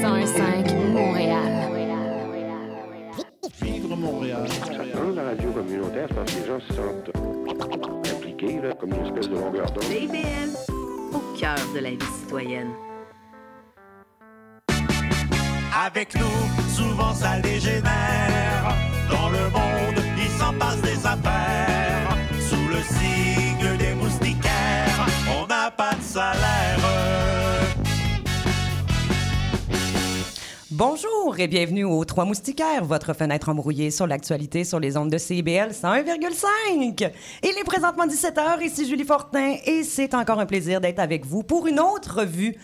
1015 Montréal. Vivre Montréal. Dans la radio communautaire, parce que les gens se sentent impliqués, là, comme une espèce de longueur d'onde. CIBL, au cœur de la vie citoyenne. Avec nous, souvent ça dégénère. Dans le monde, il s'en passe des affaires. Sous le signe des moustiquaires, on n'a pas de salaire. Bonjour et bienvenue aux Trois Moustiquaires, votre fenêtre embrouillée sur l'actualité sur les ondes de CIBL 101,5. Il est présentement 17h, ici Julie Fortin et c'est encore un plaisir d'être avec vous pour une autre revue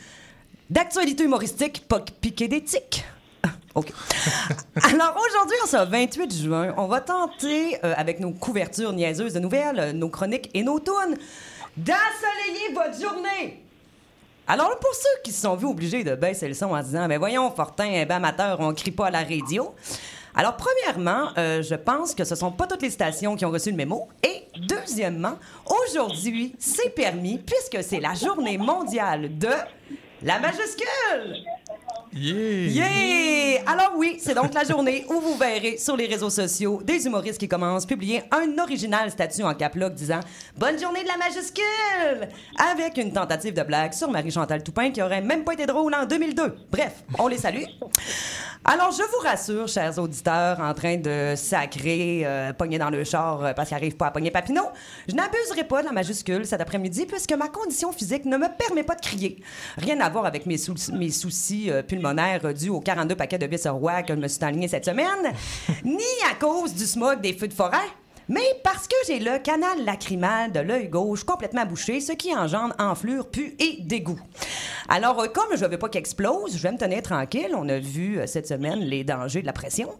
d'actualité humoristique pas piquée d'éthique. OK. Alors aujourd'hui, en ce 28 juin, on va tenter, euh, avec nos couvertures niaiseuses de nouvelles, nos chroniques et nos tunes, d'ensoleiller votre journée. Alors, pour ceux qui se sont vus obligés de baisser le son en disant, mais voyons, Fortin, ben amateur, on crie pas à la radio. Alors, premièrement, euh, je pense que ce sont pas toutes les stations qui ont reçu le mémo. Et deuxièmement, aujourd'hui, c'est permis puisque c'est la journée mondiale de la majuscule. Yeah! Alors oui, c'est donc la journée où vous verrez sur les réseaux sociaux des humoristes qui commencent à publier un original statut en caploc disant « Bonne journée de la majuscule! » avec une tentative de blague sur Marie-Chantal Toupin qui aurait même pas été drôle en 2002. Bref, on les salue. Alors, je vous rassure, chers auditeurs, en train de sacrer, euh, pogner dans le char euh, parce qu'ils n'arrivent pas à pogner Papineau, je n'abuserai pas de la majuscule cet après-midi puisque ma condition physique ne me permet pas de crier. Rien à voir avec mes soucis euh, pulmonaires euh, dus aux 42 paquets de vis roi que je me suis enligné cette semaine, ni à cause du smog des feux de forêt. Mais parce que j'ai le canal lacrymal de l'œil gauche complètement bouché, ce qui engendre enflure, pu et dégoût. Alors, euh, comme je veux pas qu'il explose, je vais me tenir tranquille. On a vu euh, cette semaine les dangers de la pression.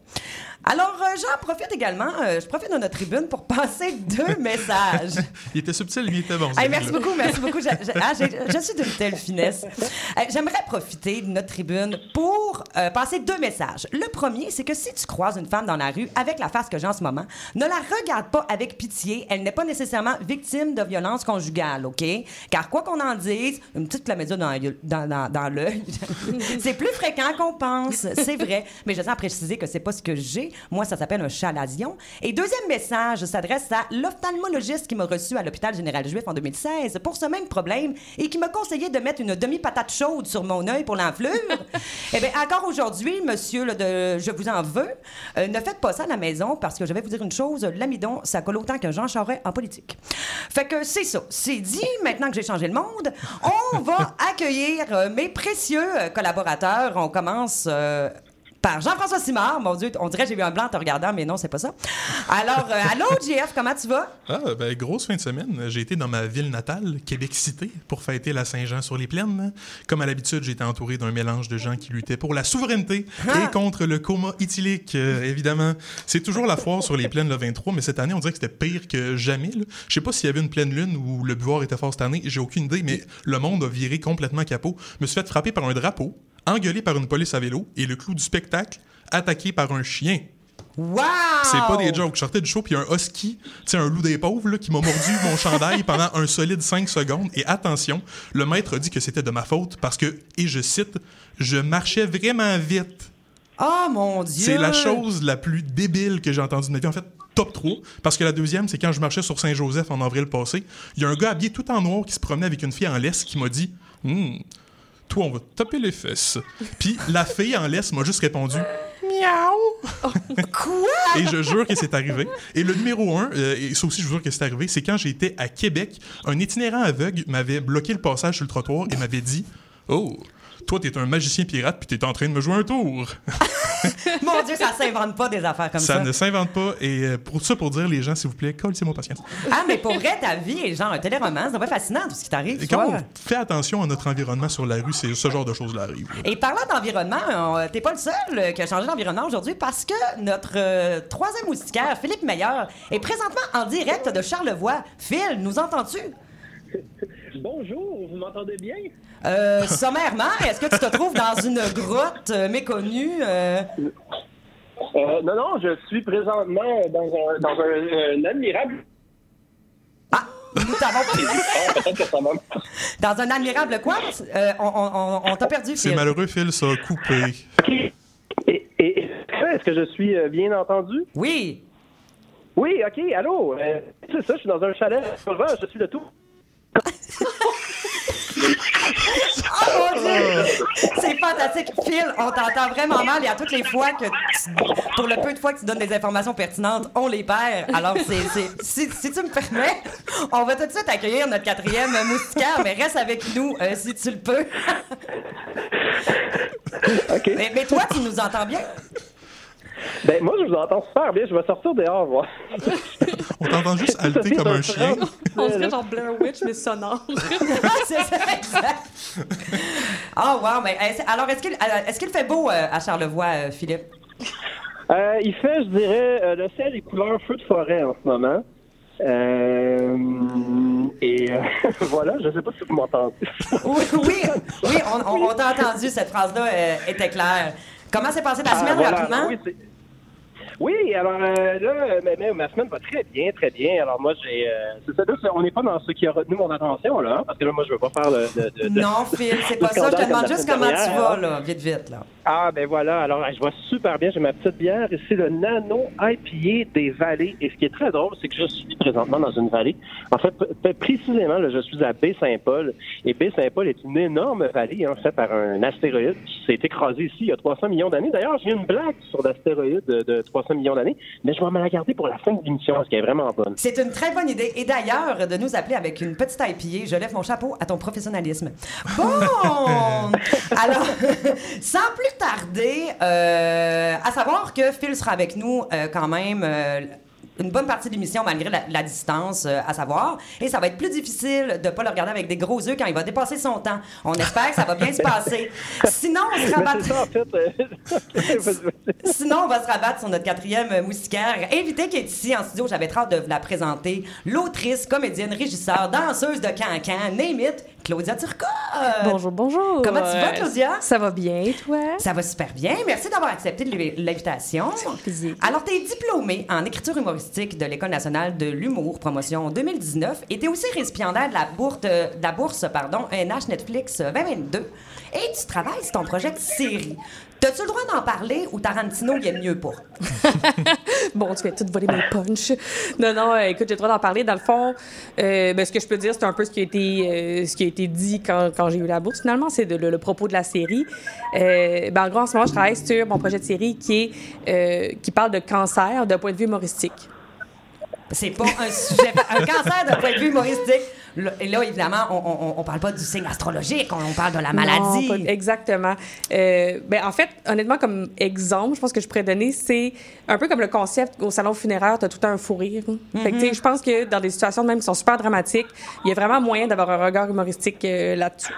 Alors, euh, j'en profite également, je profite de notre tribune pour passer deux messages. Il était subtil, il était bon. Hey, merci beaucoup, merci beaucoup. Je, je- ah, je suis d'une telle finesse. J'aimerais profiter de notre tribune pour euh, passer deux messages. Le premier, c'est que si tu croises une femme dans la rue avec la face que j'ai en ce moment, ne la regarde pas avec pitié. Elle n'est pas nécessairement victime de violence conjugale, OK? Car quoi qu'on en dise, une petite clamédia dans, dans, dans, l'œil, c'est plus fréquent qu'on pense. C'est vrai. Mais je tiens à préciser que c'est pas ce que j'ai. Moi, ça s'appelle un chalazion. Et deuxième message s'adresse à l'ophtalmologiste qui m'a reçu à l'hôpital général juif en 2016 pour ce même problème et qui m'a conseillé de mettre une demi-patate chaude sur mon œil pour l'enflure. eh bien, encore aujourd'hui, monsieur, je vous en veux, euh, ne faites pas ça à la maison parce que je vais vous dire une chose, ça colle autant qu'un Jean Charest en politique. Fait que c'est ça. C'est dit, maintenant que j'ai changé le monde, on va accueillir euh, mes précieux euh, collaborateurs. On commence... euh, par Jean-François Simard. Mon Dieu, on dirait que j'ai eu un blanc en te regardant, mais non, c'est pas ça. Alors, euh, allô, JF, comment tu vas? Ah, ben, grosse fin de semaine. J'ai été dans ma ville natale, Québec Cité, pour fêter la Saint-Jean sur les plaines. Comme à l'habitude, j'étais entouré d'un mélange de gens qui luttaient pour la souveraineté et contre le coma éthylique, euh, évidemment. C'est toujours la foire sur les plaines le 23, mais cette année, on dirait que c'était pire que jamais. Je sais pas s'il y avait une pleine lune ou le buvard était fort cette année, j'ai aucune idée, mais le monde a viré complètement capot. Je me suis fait frapper par un drapeau, engueulé par une police à vélo, et le clou du spectacle, attaqué par un chien. Wow! C'est pas des jokes. Je sortais du show, puis il y a un husky, tu un loup des pauvres, là, qui m'a mordu mon chandail pendant un solide 5 secondes. Et attention, le maître a dit que c'était de ma faute parce que, et je cite, je marchais vraiment vite. Oh mon Dieu! C'est la chose la plus débile que j'ai entendue de ma vie. En fait, top 3. Parce que la deuxième, c'est quand je marchais sur Saint-Joseph en avril passé. Il y a un gars habillé tout en noir qui se promenait avec une fille en laisse qui m'a dit Hum, Toi, on va te taper les fesses. Puis la fille en laisse m'a juste répondu Miaou Quoi? et je jure que c'est arrivé. Et le numéro un, euh, et ça aussi, je vous jure que c'est arrivé, c'est quand j'étais à Québec, un itinérant aveugle m'avait bloqué le passage sur le trottoir et m'avait dit Oh, toi, t'es un magicien pirate puis t'es en train de me jouer un tour. Mon Dieu, ça s'invente pas des affaires comme ça. ça ne s'invente pas. Et euh, pour ça, pour dire, les gens, s'il vous plaît, collez-moi patience. Ah, mais pour vrai, ta vie est genre un téléroman. C'est pas fascinant tout ce qui t'arrive. Et quand on fait attention à notre environnement sur la rue, c'est ce genre de choses-là arrive. Et parlant d'environnement, on- t'es pas le seul euh, qui a changé d'environnement aujourd'hui parce que notre euh, troisième moustiquaire, Philippe Meilleur, est présentement en direct de Charlevoix. Phil, nous entends-tu? Bonjour, vous m'entendez bien? Euh, sommairement, est-ce que tu te trouves dans une grotte euh, méconnue? euh? Euh, non, non, je suis présentement dans un, dans un, un admirable. Ah, Nous t'avons Ah, peut-être que ça m'a... dans un admirable euh, on on- on- on t'a perdu, C'est Phil. malheureux, Phil, ça a coupé. OK. Et, et- est-ce que je suis euh, bien entendu? Oui. Oui, OK, allô? Euh, c'est ça, je suis dans un chalet. Je suis le tout. Oh mon Dieu! C'est fantastique. Phil, on t'entend vraiment mal et à toutes les fois que tu- pour le peu de fois que tu donnes des informations pertinentes, on les perd. Alors, c'est, c'est- si, si tu me permets, on va tout de suite accueillir notre quatrième moustiquaire, mais reste avec nous euh, si tu le peux. Mais, mais toi, tu nous entends bien? Ben, moi, je vous entends super bien. Je vais sortir dehors. On t'entend juste halter comme un chien. On dirait genre Blair Witch, mais sonore. c'est ça, exact. Oh, wow. Mais, est-ce- alors, est-ce qu'il, euh, est-ce qu'il fait beau euh, à Charlevoix, euh, Philippe? Euh, il fait, je dirais, euh, le ciel est couleur feu de forêt en ce moment. Euh, et euh, voilà, je sais pas si vous m'entendez. Oui, oui, oui on, on- on t'a entendu, cette phrase-là euh, était claire. Comment s'est passée ta Ah, semaine, voilà. rapidement? Oui, c'est- oui, alors euh, là, mais, mais ma semaine va très bien, très bien. Alors moi, j'ai, euh, c'est ça, là, on n'est pas dans ce qui a retenu mon attention là, hein, parce que là, moi, je veux pas faire le. de- Non, Phil, c'est pas ça. Je te demande juste comment tu vas, là, vite, vite, là. Ah, ben voilà. Alors, je vois super bien. J'ai ma petite bière ici, le Nano IPA des Vallées. Et ce qui est très drôle, c'est que je suis présentement dans une vallée. En fait, précisément, là, je suis à Baie-Saint-Paul. Et Baie-Saint-Paul est une énorme vallée, en fait, par un astéroïde qui s'est écrasé ici il y a 300 millions d'années. D'ailleurs, j'ai une blague sur l'astéroïde de, de 300 millions d'années, mais je vais me la garder pour la fin de l'émission, parce qu'elle est vraiment bonne. C'est une très bonne idée. Et d'ailleurs, de nous appeler avec une petite IPA, je lève mon chapeau à ton professionnalisme. Bon! Alors, sans plus tarder, euh, à savoir que Phil sera avec nous euh, quand même. Une bonne partie de l'émission malgré la, la distance euh, à savoir et ça va être plus difficile de pas le regarder avec des gros yeux quand il va dépasser son temps. On espère que ça va bien se passer. Sinon, on se Mais rabat c'est ça, en fait. euh. Sinon, on va se rabattre sur notre quatrième moustiquaire. Invitée qui est ici en studio, j'avais hâte de vous la présenter. L'autrice, comédienne, régisseur, danseuse de cancan, name it, Claudia Turcotte. Bonjour, bonjour. Comment tu vas, Claudia? Ça va bien, toi? Ça va super bien. Merci d'avoir accepté l'invi- l'invitation. plaisir. Alors, tu es diplômée en écriture humoristique de l'École nationale de l'humour, promotion 2019, et tu es aussi récipiendaire de la bourse, de la bourse pardon, NH Netflix 2022. Et tu travailles sur ton projet de série. T'as-tu le droit d'en parler ou Tarantino, il est mieux pas? Bon, tu fais tout voler mes punchs. Non, non, euh, écoute, j'ai le droit d'en parler. Dans le fond, euh, ben, ce que je peux dire, c'est un peu ce qui a été, euh, ce qui a été dit quand, quand j'ai eu la bourse, finalement. C'est le, propos de la série. Euh, ben, en gros, en ce moment, je travaille sur mon projet de série qui, est, qui parle de cancer d'un point de vue humoristique. C'est pas un sujet, un cancer d'un point de vue humoristique. Et là, évidemment, on, parle pas du signe astrologique, on, on parle de la maladie. Non, pas- exactement. Euh, ben, en fait, honnêtement, comme exemple, je pense que je pourrais donner, c'est un peu comme le concept au salon funéraire, tu as tout un fou rire. Fait que, tu sais, je pense que dans des situations même qui sont super dramatiques, il y a vraiment moyen d'avoir un regard humoristique euh, là-dessus.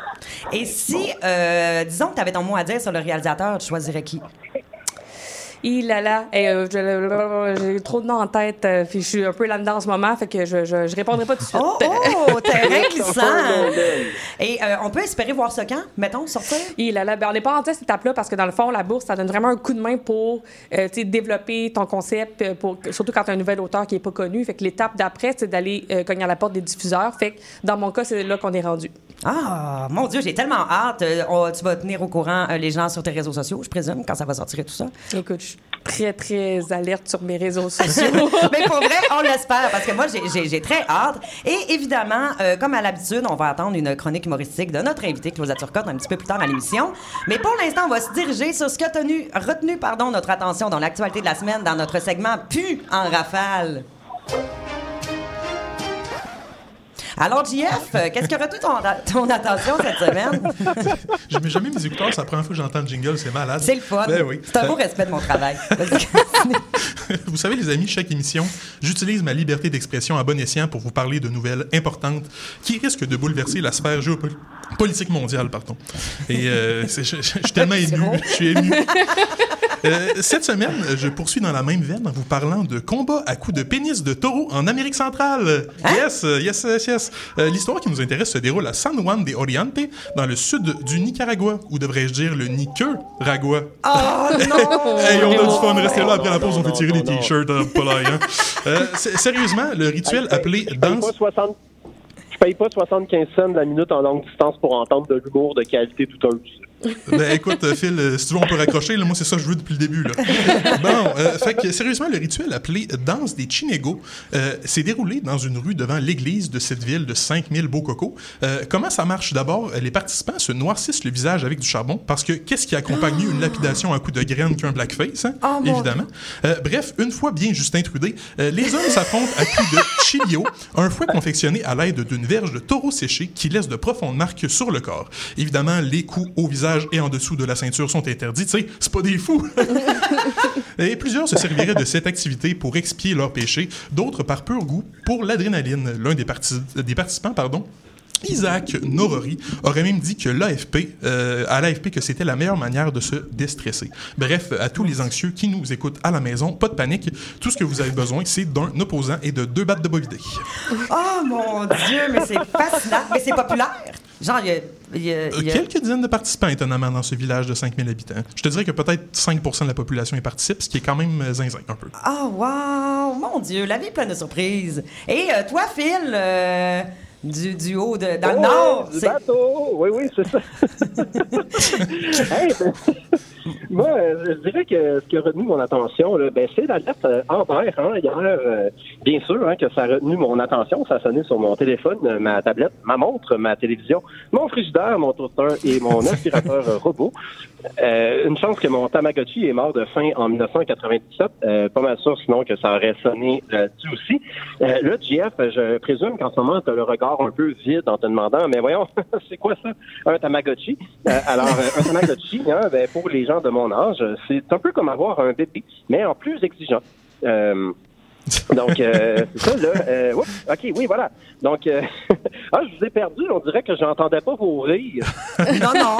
Et si, euh, disons que tu avais ton mot à dire sur le réalisateur, tu choisirais qui? Il là là, et, euh, je- j'ai trop de noms en tête, euh, puis je suis un peu là-dedans en ce moment, fait que je, je, je répondrai pas tout de suite. Oh, oh, terrain glissant! Et euh, on peut espérer voir ce quand, mettons, sortir? Il là là, ben, on n'est pas en cette étape-là parce que dans le fond, la bourse, ça donne vraiment un coup de main pour euh, tu sais, développer ton concept, pour, surtout quand tu as un nouvel auteur qui n'est pas connu. Fait que l'étape d'après, c'est d'aller euh, cogner à la porte des diffuseurs. Fait que dans mon cas, c'est là qu'on est rendu. Ah, mon Dieu, j'ai tellement hâte. Euh, on- tu vas tenir au courant euh, les gens sur tes réseaux sociaux, je présume, quand ça va sortir et tout ça. Écoute, je suis très, très alerte sur mes réseaux sociaux. Mais pour vrai, on l'espère, parce que moi, j'ai- très hâte. Et évidemment, euh, comme à l'habitude, on va attendre une chronique humoristique de notre invité, Claudia Turcotte, un petit peu plus tard à l'émission. Mais pour l'instant, on va se diriger sur ce qui a tenu, retenu pardon, notre attention dans l'actualité de la semaine, dans notre segment Pu en rafale. Alors, JF, euh, qu'est-ce qui a retenu ton, ton attention cette semaine? Je mets jamais mes écouteurs, c'est la première fois que j'entends le jingle, c'est malade. C'est le fun. Ben oui. C'est un beau respect de mon travail. Vous savez, les amis, chaque émission, j'utilise ma liberté d'expression à bon escient pour vous parler de nouvelles importantes qui risquent de bouleverser la sphère géopolitique mondiale. Pardon. Et euh, je, je- je suis tellement ému. Je suis ému. Euh, cette semaine, je poursuis dans la même veine en vous parlant de combat à coups de pénis de taureau en Amérique centrale. Yes, euh, yes, yes, Euh, L'histoire qui nous intéresse se déroule à San Juan de Oriente, dans le sud du Nicaragua, ou devrais-je dire le Nicaragua? Oh non! Hey, on a du fun. Restez là après la pause, on peut tirer non. t-shirts. pas là, hein. Euh, s- sérieusement, le rituel appelé Je paye danse. pas 60 je paye pas 75 cents de la minute en longue distance pour entendre de l'humour de qualité douteuse. Ben écoute, euh, Phil, euh, si tu veux, on peut raccrocher. Là, moi, c'est ça que je veux depuis le début. Là. Bon, euh, fait que sérieusement, le rituel appelé Danse des Chinegos euh, s'est déroulé dans une rue devant l'église de cette ville de 5000 beaux cocos. Euh, comment ça marche? D'abord, les participants se noircissent le visage avec du charbon parce que qu'est-ce qui accompagne mieux une lapidation à coup de graines qu'un blackface, hein? Oh, évidemment. Bref, une fois bien Justin Trudé, les hommes s'affrontent à coups de chilio, un fouet confectionné à l'aide d'une verge de taureau séché qui laisse de profondes marques sur le corps. Évidemment, les coups au visage et en dessous de la ceinture sont interdits. Tu sais, c'est pas des fous. et plusieurs se serviraient de cette activité pour expier leurs péchés, d'autres par pur goût pour l'adrénaline. L'un des, parti- des participants, pardon, Isaac Norori aurait même dit que l'AFP, euh, à l'AFP que c'était la meilleure manière de se déstresser. Bref, à tous les anxieux qui nous écoutent à la maison, pas de panique. Tout ce que vous avez besoin, c'est d'un opposant et de deux battes de bovidé. Oh mon Dieu, mais c'est fascinant. Mais c'est populaire. Genre, il y a. il y a- il y a- Quelques dizaines de participants, étonnamment, dans ce village de 5000 habitants. Je te dirais que peut-être 5% de la population y participe, ce qui est quand même euh, zinzin un peu. Oh, wow! Mon Dieu, la vie est pleine de surprises. Et euh, toi, Phil, euh, du, du haut de, dans le Nord, du bateau! Oui, oui, c'est ça. Hey, ben, moi, je dirais que ce qui a retenu mon attention, ben, c'est l'alerte euh, Amber. Hein, hier, euh, bien sûr hein, que ça a retenu mon attention. Ça a sonné sur mon téléphone, euh, ma tablette, ma montre, ma télévision, mon frigidaire, mon toaster et mon aspirateur robot. Euh, une chance que mon Tamagotchi est mort de faim en 1997. Euh, pas mal sûr, sinon, que ça aurait sonné là-dessus aussi. Euh, là, JF, je présume qu'en ce moment, tu as le regard un peu vide en te demandant, mais voyons, c'est quoi ça, un Tamagotchi? Euh, alors, euh, un Tamagotchi, hein, ben, pour les gens de mon âge, c'est un peu comme avoir un bébé, mais en plus exigeant. Euh, donc, euh, c'est ça, là. Euh, oups, OK, oui, voilà. Donc, euh, ah, je vous ai perdu. On dirait que j'entendais pas vos rires. Non, non,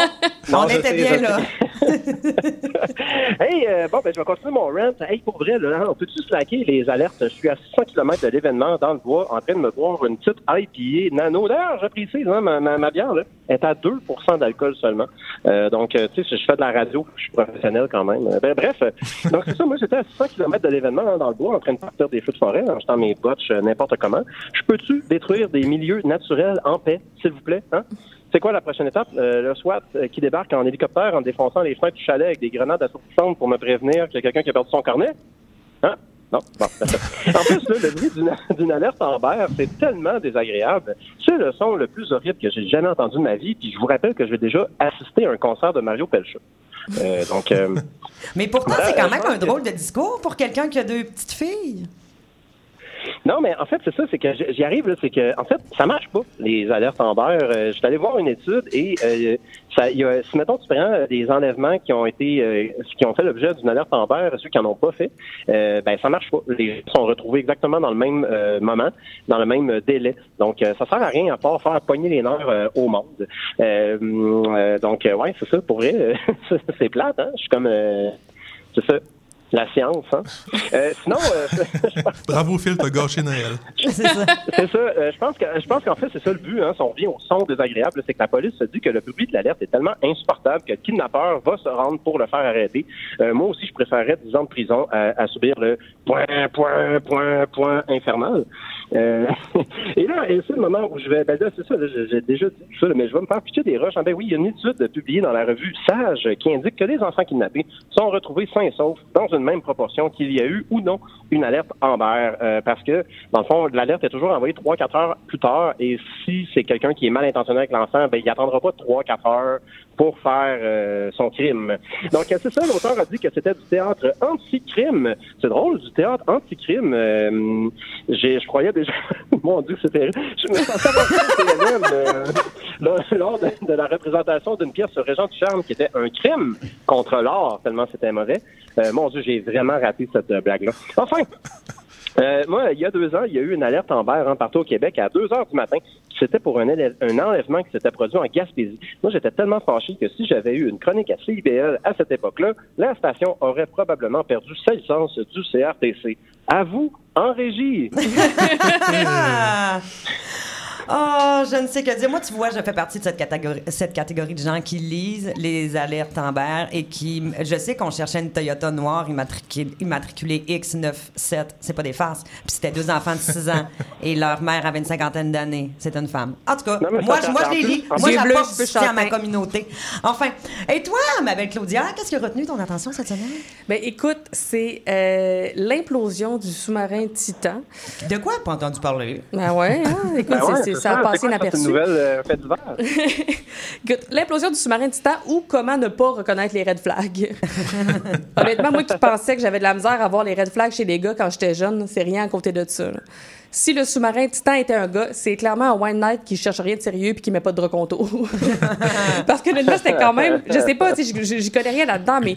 Non, on était sais, bien là. hey, bon, ben, je vais continuer mon rant. Hey, pour vrai, là, on peut-tu slacker les alertes? Je suis à 600 km de l'événement dans le bois en train de me boire une petite IPA nano. D'ailleurs, j'apprécie, hein, ma, ma, ma bière, là, est à 2% d'alcool seulement. Donc, tu sais, si je fais de la radio, je suis professionnel quand même. Ben, bref, donc c'est ça, moi, j'étais à 600 km de l'événement hein, dans le bois en train de partir des feux de forêt en jetant mes botches euh, n'importe comment. Je peux-tu détruire des milieux naturels en paix, s'il vous plaît? Hein? C'est quoi la prochaine étape? Euh, le SWAT euh, qui débarque en hélicoptère en défonçant les fenêtres du chalet avec des grenades assourdissantes pour me prévenir qu'il y a quelqu'un qui a perdu son cornet? Hein? Non? Bon. En plus, là, le bruit d'une, alerte en berre, c'est tellement désagréable. C'est le son le plus horrible que j'ai jamais entendu de ma vie. Puis je vous rappelle que j'ai déjà assisté à un concert de Mario Pelcha. Euh, donc, euh, Mais pourtant, c'est quand même un drôle de discours pour quelqu'un qui a deux petites filles. Non, mais en fait, c'est ça, c'est que j'y arrive, là, c'est que, en fait, ça marche pas, les alertes en beurre. Je suis allé voir une étude et, euh, ça, y a, si, mettons, tu prends euh, des enlèvements qui ont été, euh, qui ont fait l'objet d'une alerte en beurre, ceux qui en ont pas fait, euh, ben, ça marche pas. Les gens sont retrouvés exactement dans le même euh, moment, dans le même euh, délai. Donc, ça sert à rien à part faire pogner les nerfs au monde. Donc, ouais, c'est ça, pour vrai, c'est plate, hein? Je suis comme, c'est ça. La science, hein? Euh, sinon, euh, Bravo, Phil, t'as gâché Noël. C'est ça. c'est ça. Euh, je pense que je pense qu'en fait c'est ça le but. Hein, si on revient au son désagréable, c'est que la police se dit que le public de l'alerte est tellement insupportable que le kidnappeur va se rendre pour le faire arrêter. Euh, moi aussi, je préférerais 10 ans de prison à, à subir le point, point, point, point infernal. Euh, et là, et c'est le moment où je vais. Ben là, c'est ça. j'ai déjà dit tout ça, mais je vais me faire pitcher des roches. Ah, ben oui, il y a une étude publiée dans la revue Sage qui indique que les enfants kidnappés sont retrouvés sains et saufs dans une même proportion qu'il y a eu ou non une alerte Amber. Euh, parce que, dans le fond, l'alerte est toujours envoyée 3-4 heures plus tard. Et si c'est quelqu'un qui est mal intentionné avec l'enfant, ben, il attendra pas 3-4 heures pour faire euh, son crime. Donc, c'est ça, l'auteur a dit que c'était du théâtre anti-crime. C'est drôle, du théâtre anti-crime. Euh, je croyais déjà, mon Dieu, c'était, je me sentais euh, lors- de la représentation d'une pièce sur Régent du Charme qui était un crime contre l'art, tellement c'était mauvais. Euh, mon Dieu, j'ai vraiment raté cette euh, blague-là. Enfin, euh, moi, il y a deux ans, il y a eu une alerte en berre hein, partout au Québec à 2 heures du matin. C'était pour un, élève- un enlèvement qui s'était produit en Gaspésie. Moi, j'étais tellement fâché que si j'avais eu une chronique à CIBL à cette époque-là, la station aurait probablement perdu sa licence du CRTC. À vous, en régie. Ah! Oh, je ne sais que dire. Moi, tu vois, je fais partie de cette catégorie, cette catégorie de gens qui lisent les alertes Amber et qui. Je sais qu'on cherchait une Toyota noire immatriculée, immatriculée X97. C'est pas des farces. Puis c'était deux enfants de 6 ans et leur mère avait une cinquantaine d'années. C'est une femme. En tout cas, Non, moi, je- moi, en je les lis. en Moi, j'apporte soutien à ma communauté. Enfin. Et toi, ma belle Claudia, qu'est-ce qui a retenu ton attention cette semaine? Ben, écoute, c'est euh, l'implosion du sous-marin Titan. De quoi? Pas entendu parler? Ben ouais, hein? écoute, Ben ouais, c'est- c'est ça a passé inaperçu. C'est une nouvelle euh, fait divers. L'implosion du sous-marin Titan ou comment ne pas reconnaître les red flags? Honnêtement, moi qui pensais que j'avais de la misère à voir les red flags chez les gars quand j'étais jeune, c'est rien à côté de ça. là. Si le sous-marin Titan était un gars, c'est clairement un One Night qui cherche rien de sérieux puis qui met pas de reconto. Parce que là, c'était quand même, je sais pas, j'y- connais rien là-dedans, mais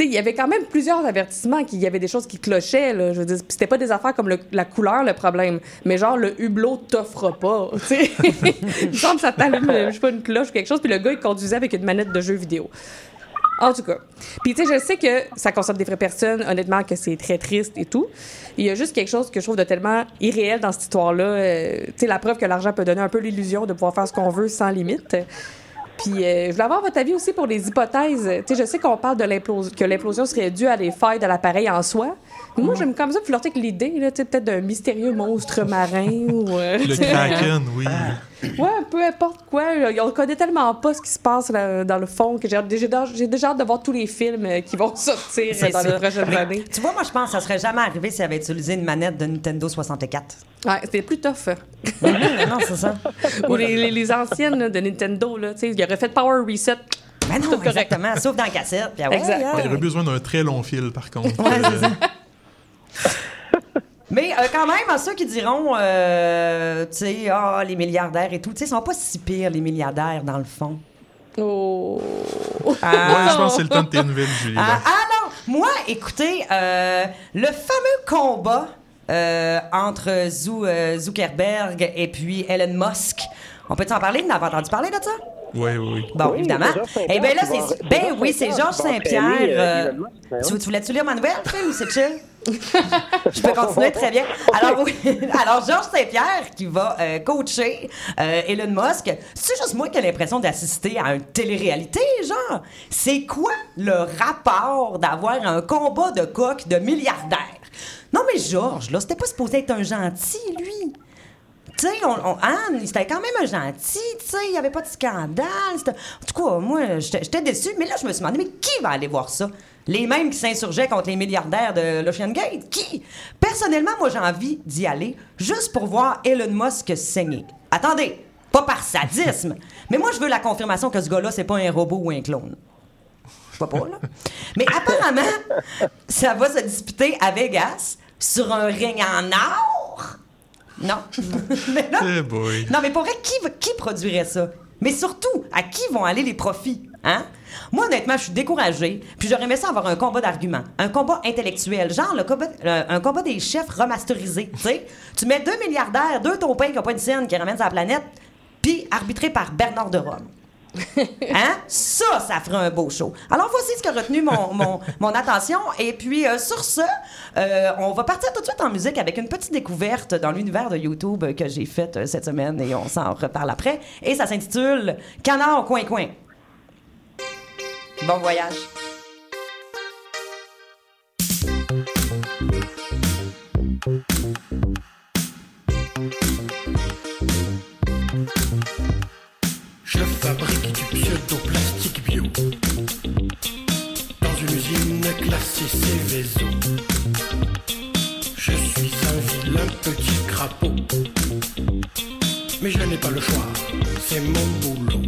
il y avait quand même plusieurs avertissements qu'il y avait des choses qui clochaient. Là, je veux c'était pas des affaires comme la couleur le problème, mais genre le hublot t'offre pas. tu sais. que ça t'allume, je pas, une cloche ou quelque chose, puis le gars il conduisait avec une manette de jeu vidéo. En tout cas. Puis, tu je sais que ça concerne des vraies personnes, honnêtement, que c'est très triste et tout. Il y a juste quelque chose que je trouve de tellement irréel dans cette histoire-là. euh, la preuve que l'argent peut donner un peu l'illusion de pouvoir faire ce qu'on veut sans limite. Puis, euh, je voulais avoir votre avis aussi pour les hypothèses. Tu sais, je sais qu'on parle de l'implosion, que l'implosion serait due à des failles de l'appareil en soi. Moi, j'aime comme ça flirter avec l'idée, là, tu sais, peut-être d'un mystérieux monstre marin ou... euh, Le Kraken, oui. Ouais, peu importe quoi. On connaît tellement pas ce qui se passe là, dans le fond que j'ai déjà j'ai déjà hâte de voir tous les films euh, qui vont sortir euh, dans ça. les prochaines années. Tu vois, moi, je pense que ça serait jamais arrivé s'il avait utilisé une manette de Nintendo 64. Ouais, c'était plus tough. non, c'est ça. Ou les, les- les anciennes là, de Nintendo, là, tu sais, il aurait fait Power Reset. Ben non, Tout correct. exactement. Sauf dans la cassette. Puis, ah ouais, Exact. ouais. Il aurait besoin d'un très long fil, par contre. Ouais, c'est Euh, ça. Mais euh, quand même, à ceux qui diront, euh, tu sais, ah, les milliardaires et tout, tu sais, ils sont pas si pires, les milliardaires, dans le fond. Oh. Ouais, je pense que c'est le temps de tes nouvelles, Julie. Ah, ah non! Moi, écoutez, euh, le fameux combat euh, entre Zou- euh, Zuckerberg et puis Elon Musk, on peut en parler? Vous en avez entendu parler de ça? Oui, oui, oui. Bon, Oui, évidemment. Eh bien là, c'est. Ben Georges oui, c'est Saint-Pierre Georges Saint-Pierre. entraîner, euh, euh, ben tu, tu voulais-tu lire ma nouvelle, Phil, ou c'est chill? Je peux continuer très bien. Alors, oui. Alors Georges Saint-Pierre qui va euh, coacher euh, Elon Musk. C'est juste moi qui ai l'impression d'assister à une télé-réalité, genre. C'est quoi le rapport d'avoir un combat de coq de milliardaires? Non, mais Georges, là, c'était pas supposé être un gentil, lui. Tu sais, on, on- Anne, quand même un gentil, tu sais, il n'y avait pas de scandale. En tout cas, moi, j'étais j'étais déçue, mais là, je me suis demandé, mais qui va aller voir ça? Les mêmes qui s'insurgeaient contre les milliardaires de l'Ocean Gate? Qui? Personnellement, moi, j'ai envie d'y aller juste pour voir Elon Musk saigner. Attendez, pas par sadisme, mais moi, je veux la confirmation que ce gars-là, c'est pas un robot ou un clone. Je vois pas, là. Mais apparemment, ça va se disputer à Vegas sur un ring en or. Non. mais là, boy. non, mais pour vrai, qui, produirait ça? Mais surtout, à qui vont aller les profits? Hein? Moi, honnêtement, je suis découragée. Puis j'aurais aimé ça avoir un combat d'arguments. Un combat intellectuel. Genre le combat, un combat des chefs remasterisés. Tu sais? Tu mets deux milliardaires, deux taupins qui n'ont pas une scène qui ramènent sur la planète, puis arbitré par Bernard de Rome. Hein? Ça, ça ferait un beau show. Alors, voici ce qui a retenu mon, mon, mon attention. Et puis, euh, sur ce, euh, on va partir tout de suite en musique avec une petite découverte dans l'univers de YouTube que j'ai faite euh, cette semaine et on s'en reparle après. Et ça s'intitule Canard au coin-coin. Bon voyage. Mais je n'ai pas le choix, c'est mon boulot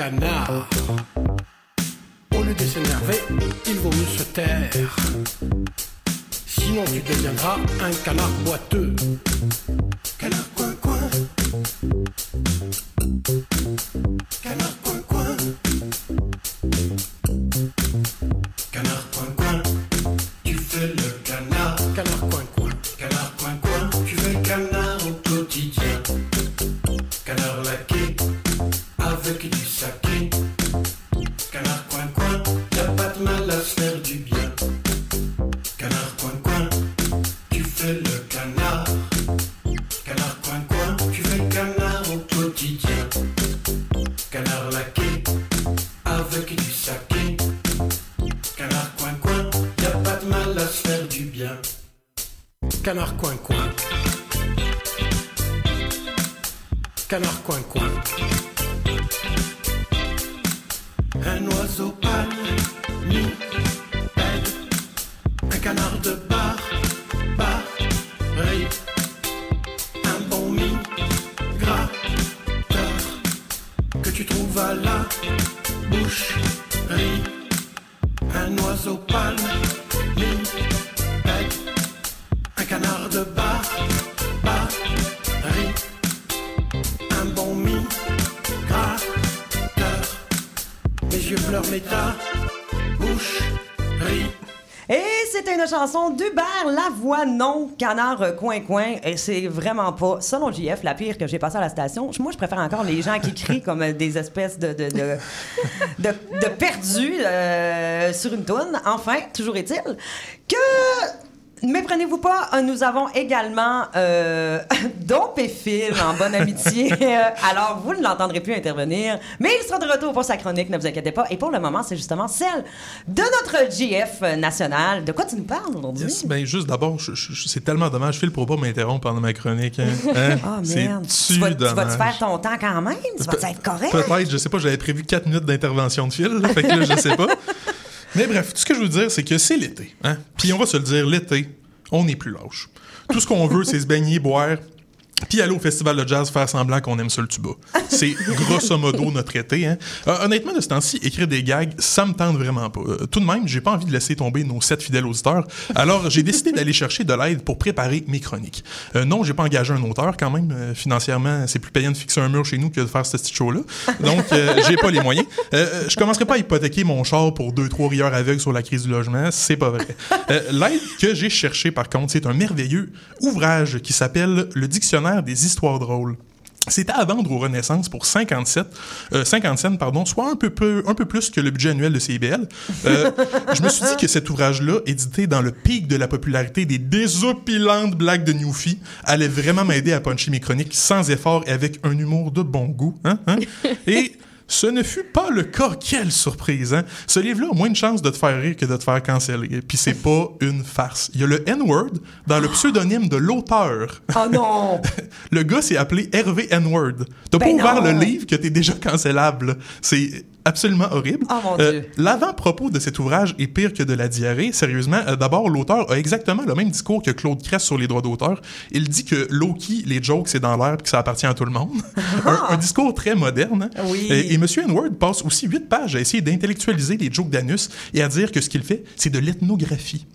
canard. Au lieu de s'énerver, il vaut mieux se taire. Sinon, tu deviendras un canard boiteux. Chanson d'Hubert Lavoie, non, canard euh, coin coin. Et c'est vraiment pas, selon JF, la pire que j'ai passée à la station. Moi, je préfère encore les gens qui crient comme euh, des espèces de, de, perdus euh, sur une toune. Enfin, toujours est-il que. Méprenez-vous pas, euh, nous avons également euh, Dom Péphile en bonne amitié. Alors, vous ne l'entendrez plus intervenir, mais il sera de retour pour sa chronique, ne vous inquiétez pas. Et pour le moment, c'est justement celle de notre GF national. De quoi tu nous parles aujourd'hui? Yes, ben juste d'abord, je- je- c'est tellement dommage, Phil, pour pas m'interrompre pendant ma chronique. Hein? Hein? Ah, c'est merde. tu Tu vas- tu vas-tu faire ton temps quand même? Tu vas être correct? Peut-être, je sais pas, j'avais prévu 4 minutes d'intervention de Phil, là, fait que là, je sais pas. Mais bref, tout ce que je veux dire, c'est que c'est l'été. Hein? Puis on va se le dire, l'été, on n'est plus lâche. Tout ce qu'on veut, c'est se baigner, boire, puis aller au festival de jazz faire semblant qu'on aime ça le tuba. C'est grosso modo notre été. Hein? Euh, honnêtement, de ce temps-ci, écrire des gags, ça me tente vraiment pas. Euh, tout de même, j'ai pas envie de laisser tomber nos sept fidèles auditeurs. Alors, j'ai décidé d'aller chercher de l'aide pour préparer mes chroniques. Euh, non, j'ai pas engagé un auteur quand même. Euh, financièrement, c'est plus payant de fixer un mur chez nous que de faire ce petit show-là. Donc, j'ai pas les moyens. Je commencerai pas à hypothéquer mon char pour deux, trois rieurs aveugles sur la crise du logement. C'est pas vrai. L'aide que j'ai cherchée, par contre, c'est un merveilleux ouvrage qui s'appelle Le Dictionnaire des histoires drôles. C'était à vendre aux Renaissance pour 57, euh, 50 cents, pardon, soit un peu, peu- un peu plus que le budget annuel de CIBL. Euh, je me suis dit que cet ouvrage-là, édité dans le pic de la popularité des désopilantes blagues de Newfie, allait vraiment m'aider à puncher mes chroniques sans effort et avec un humour de bon goût. hein, hein. Et ce ne fut pas le cas. Quelle surprise, hein? Ce livre-là a moins de chances de te faire rire que de te faire canceller. Puis c'est pas une farce. Il y a le N-word dans le pseudonyme de l'auteur. Oh non! Le gars s'est appelé Hervé N-word. T'as Ben pas ouvert non. le livre que t'es déjà cancellable. C'est absolument horrible. Oh mon Euh, Dieu. L'avant-propos de cet ouvrage est pire que de la diarrhée. Sérieusement, euh, d'abord, l'auteur a exactement le même discours que Claude Cress sur les droits d'auteur. Il dit que Loki, les jokes, c'est dans l'air et que ça appartient à tout le monde. un, un discours très moderne. Ah. Oui. Et, et M. N-word passe aussi huit pages à essayer d'intellectualiser les jokes d'anus et à dire que ce qu'il fait, c'est de l'ethnographie.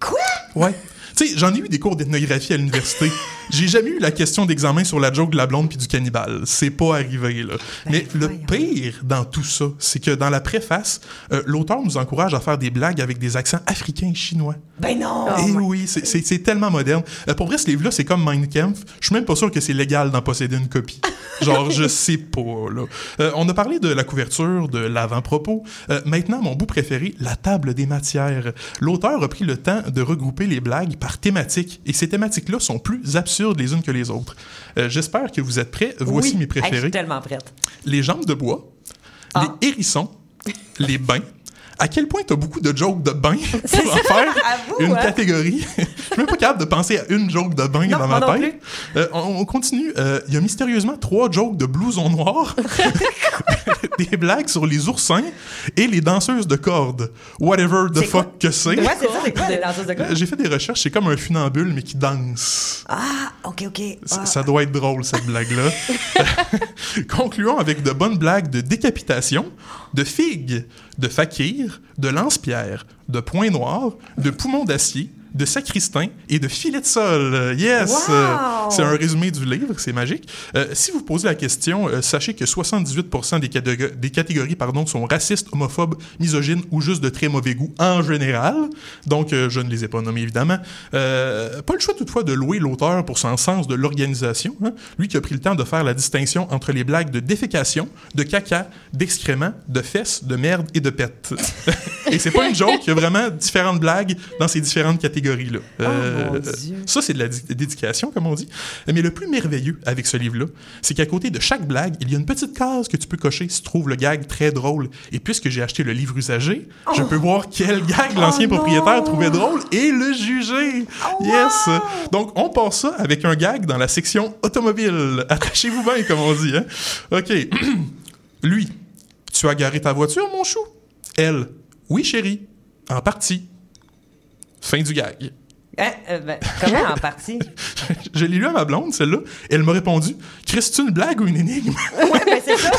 Quoi? Ouais. Tu sais, j'en ai eu des cours d'ethnographie à l'université. J'ai jamais eu la question d'examen sur la joke de la blonde puis du cannibale. C'est pas arrivé, là. Mais le pire dans tout ça, c'est que dans la préface, euh, l'auteur nous encourage à faire des blagues avec des accents africains et chinois. Ben non! Et oui, c'est- tellement moderne. Euh, pour vrai, ce livre-là, c'est comme Mein Kampf. Je suis même pas sûr que c'est légal d'en posséder une copie. Genre, je sais pas, là. Euh, on a parlé de la couverture, de l'avant-propos. Maintenant, mon bout préféré, la table des matières. L'auteur a pris le temps de regrouper les blagues par thématiques, et ces thématiques-là sont plus absurdes les unes que les autres. Euh, J'espère que vous êtes prêts. Voici Oui. mes Hey, je préférés suis tellement prête. les jambes de bois, Ah. les hérissons, les bains. À quel point t'as beaucoup de jokes de bains pour en faire? Avoue, une hein? catégorie? Je suis même pas capable de penser à une joke de bain Non, dans ma tête. Euh, on, on continue. Euh, Il y a mystérieusement trois jokes de blouson noir, des blagues sur les oursins et les danseuses de cordes. Whatever the quoi? fuck que c'est. Ouais, c'est ça, c'est quoi les danseuses de quoi? J'ai fait des recherches, c'est comme un funambule, mais qui danse. Ah, ok, ok. Ça, Ah. ça doit être drôle, cette blague-là. Concluons avec de bonnes blagues de décapitation, de figues, de fakir, de lance-pierre, de points noirs, de poumons d'acier, de sacristain et de filet de sol. Yes! Wow! Euh, C'est un résumé du livre, c'est magique. Euh, si vous posez la question, euh, sachez que 78% des, catég- des catégories pardon, sont racistes, homophobes, misogynes ou juste de très mauvais goût en général. Donc, euh, je ne les ai pas nommés, évidemment. Pas le choix toutefois de louer l'auteur pour son sens de l'organisation. hein. Lui qui a pris le temps de faire la distinction entre les blagues de défécation, de caca, d'excréments, de fesses, de merde et de pète. et c'est pas une joke, il y a vraiment différentes blagues dans ces différentes catégories-là. Euh, ça, c'est de la di- dédication, comme on dit. Mais le plus merveilleux avec ce livre-là, c'est qu'à côté de chaque blague, il y a une petite case que tu peux cocher si tu trouves le gag très drôle. Et puisque j'ai acheté le livre usagé, je peux voir quel gag l'ancien Oh non! propriétaire trouvait drôle et le juger. Oh, yes! wow! Donc, on passe ça avec un gag dans la section automobile. Attachez-vous bien, comme on dit. Hein? OK. Lui, tu as garé ta voiture, mon chou? Elle, oui, chérie. En partie. Fin du gag. Hein, euh, ben, comment en partie? Je l'ai lu à ma blonde, celle-là. Elle m'a répondu Chris, c'est une blague ou une énigme? Ouais, ben c'est ça.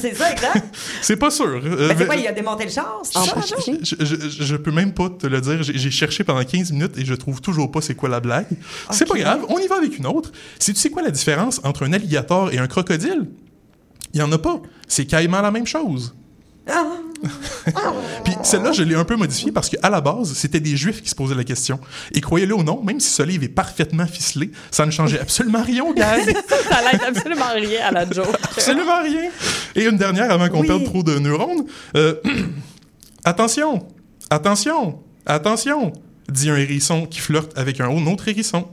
C'est ça, exact. C'est pas sûr. Euh, Ben, c'est mais- quoi, il a démonté le char? c'est En ça, partie. genre? je, je- je peux même pas te le dire. J'ai j'ai cherché pendant 15 minutes et je trouve toujours pas c'est quoi la blague. C'est pas grave, on y va avec une autre. Si tu sais quoi la différence entre un alligator et un crocodile? Il y en a pas. C'est carrément la même chose. Puis celle-là, je l'ai un peu modifiée parce qu'à la base, c'était des juifs qui se posaient la question. Et croyez-le ou non, même si ce livre est parfaitement ficelé, ça ne changeait absolument rien au gag. Ça absolument rien à la joke. Absolument rien. Et une dernière avant qu'on Oui. perde trop de neurones. Euh, attention, attention, attention, dit un hérisson qui flirte avec un autre hérisson.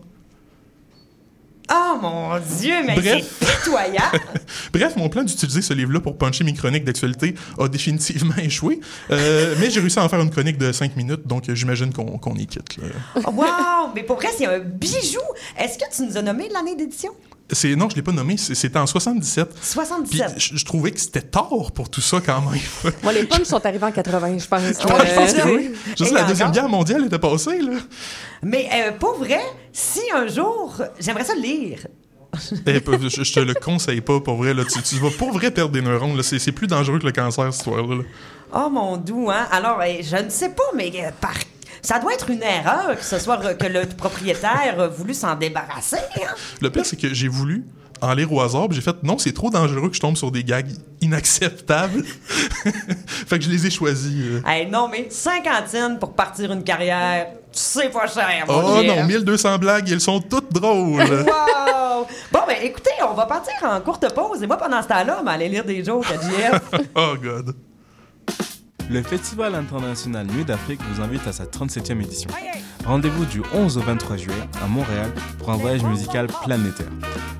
Oh mon Dieu, mais Bref. c'est pitoyable. Bref, mon plan d'utiliser ce livre-là pour puncher mes chroniques d'actualité a définitivement échoué. Euh, mais j'ai réussi à en faire une chronique de 5 minutes, donc j'imagine qu'on qu'on y quitte. là. wow! Mais pour vrai, c'est un bijou. Est-ce que tu nous as nommé l'année d'édition? C'est Non, je l'ai pas nommé, c'était en 77. Puis 77. je, je trouvais que c'était tard pour tout ça quand même. Moi, les punchs sont arrivés en 80, je pense. Ouais, je pense que Euh, oui. Je Et sais, la Deuxième encore? Guerre mondiale était passée, là. Mais euh, pour vrai, si un jour, j'aimerais ça le lire. Eh, peu- je, je te le conseille pas, pour vrai. Là. Tu, tu vas pour vrai perdre des neurones. là. C'est c'est plus dangereux que le cancer, cette histoire-là. là. Oh mon doux, hein? Alors, euh, je ne sais pas, mais euh, par... ça doit être une erreur que ce soit que le propriétaire a voulu s'en débarrasser. Hein? Le pire, c'est que j'ai voulu en lire au hasard, j'ai fait non, c'est trop dangereux que je tombe sur des gags inacceptables. fait que je les ai choisis. euh. Hey, non, mais cinquantine pour partir une carrière, c'est pas cher, mon Oh non, 1200 blagues, elles sont toutes drôles. Wow! Bon, ben écoutez, on va partir en courte pause. Et moi, pendant ce temps-là, on va aller lire des jokes à JF. oh god. Le Festival international Nuit d'Afrique vous invite à sa 37e édition. Rendez-vous du 11 au 23 juillet à Montréal pour un voyage musical planétaire.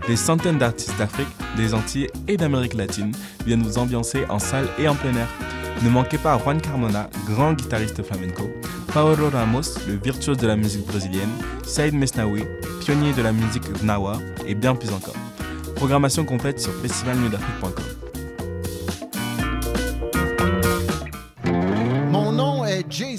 Des centaines d'artistes d'Afrique, des Antilles et d'Amérique latine viennent vous ambiancer en salle et en plein air. Ne manquez pas Juan Carmona, grand guitariste flamenco, Paolo Ramos, le virtuose de la musique brésilienne, Saïd Mesnaoui, pionnier de la musique gnawa et bien plus encore. Programmation complète sur festivalnuitdafrique.com.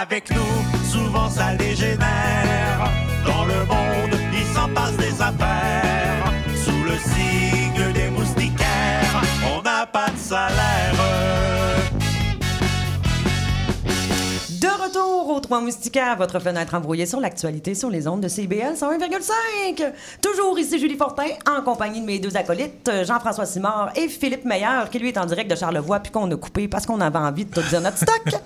Avec nous, souvent ça Trois Moustiquaires, votre fenêtre embrouillée sur l'actualité sur les ondes de CBL 101,5. Toujours ici Julie Fortin, en compagnie de mes deux acolytes, Jean-François Simard et Philippe Meyer, qui lui est en direct de Charlevoix, puis qu'on a coupé parce qu'on avait envie de tout dire notre stock.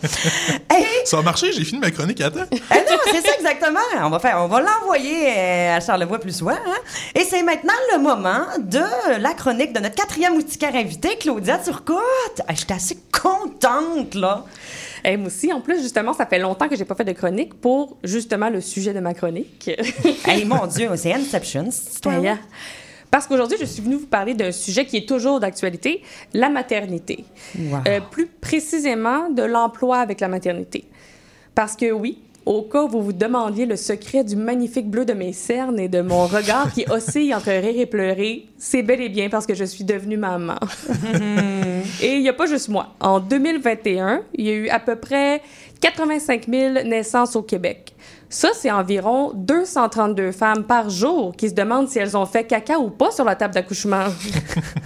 et... Ça a marché, j'ai fini ma chronique à temps. Eh non, c'est ça exactement. On va faire, on va l'envoyer euh, à Charlevoix plus souvent. hein. Et c'est maintenant le moment de la chronique de notre quatrième moustiquaire invité, Claudia Turcotte. Ah, J'étais assez contente, là. Et moi aussi, en plus, justement, ça fait longtemps que j'ai pas fait de chronique pour justement le sujet de ma chronique. hey, mon Dieu, c'est Inception, cette histoire. Parce qu'aujourd'hui, je suis venue vous parler d'un sujet qui est toujours d'actualité, la maternité. Wow. Euh, plus précisément, de l'emploi avec la maternité. Parce que oui, au cas où vous vous demandiez le secret du magnifique bleu de mes cernes et de mon regard qui oscille entre rire et pleurer, c'est bel et bien parce que je suis devenue maman. et il n'y a pas juste moi. En 2021, il y a eu à peu près 85 000 naissances au Québec. Ça, c'est environ 232 femmes par jour qui se demandent si elles ont fait caca ou pas sur la table d'accouchement.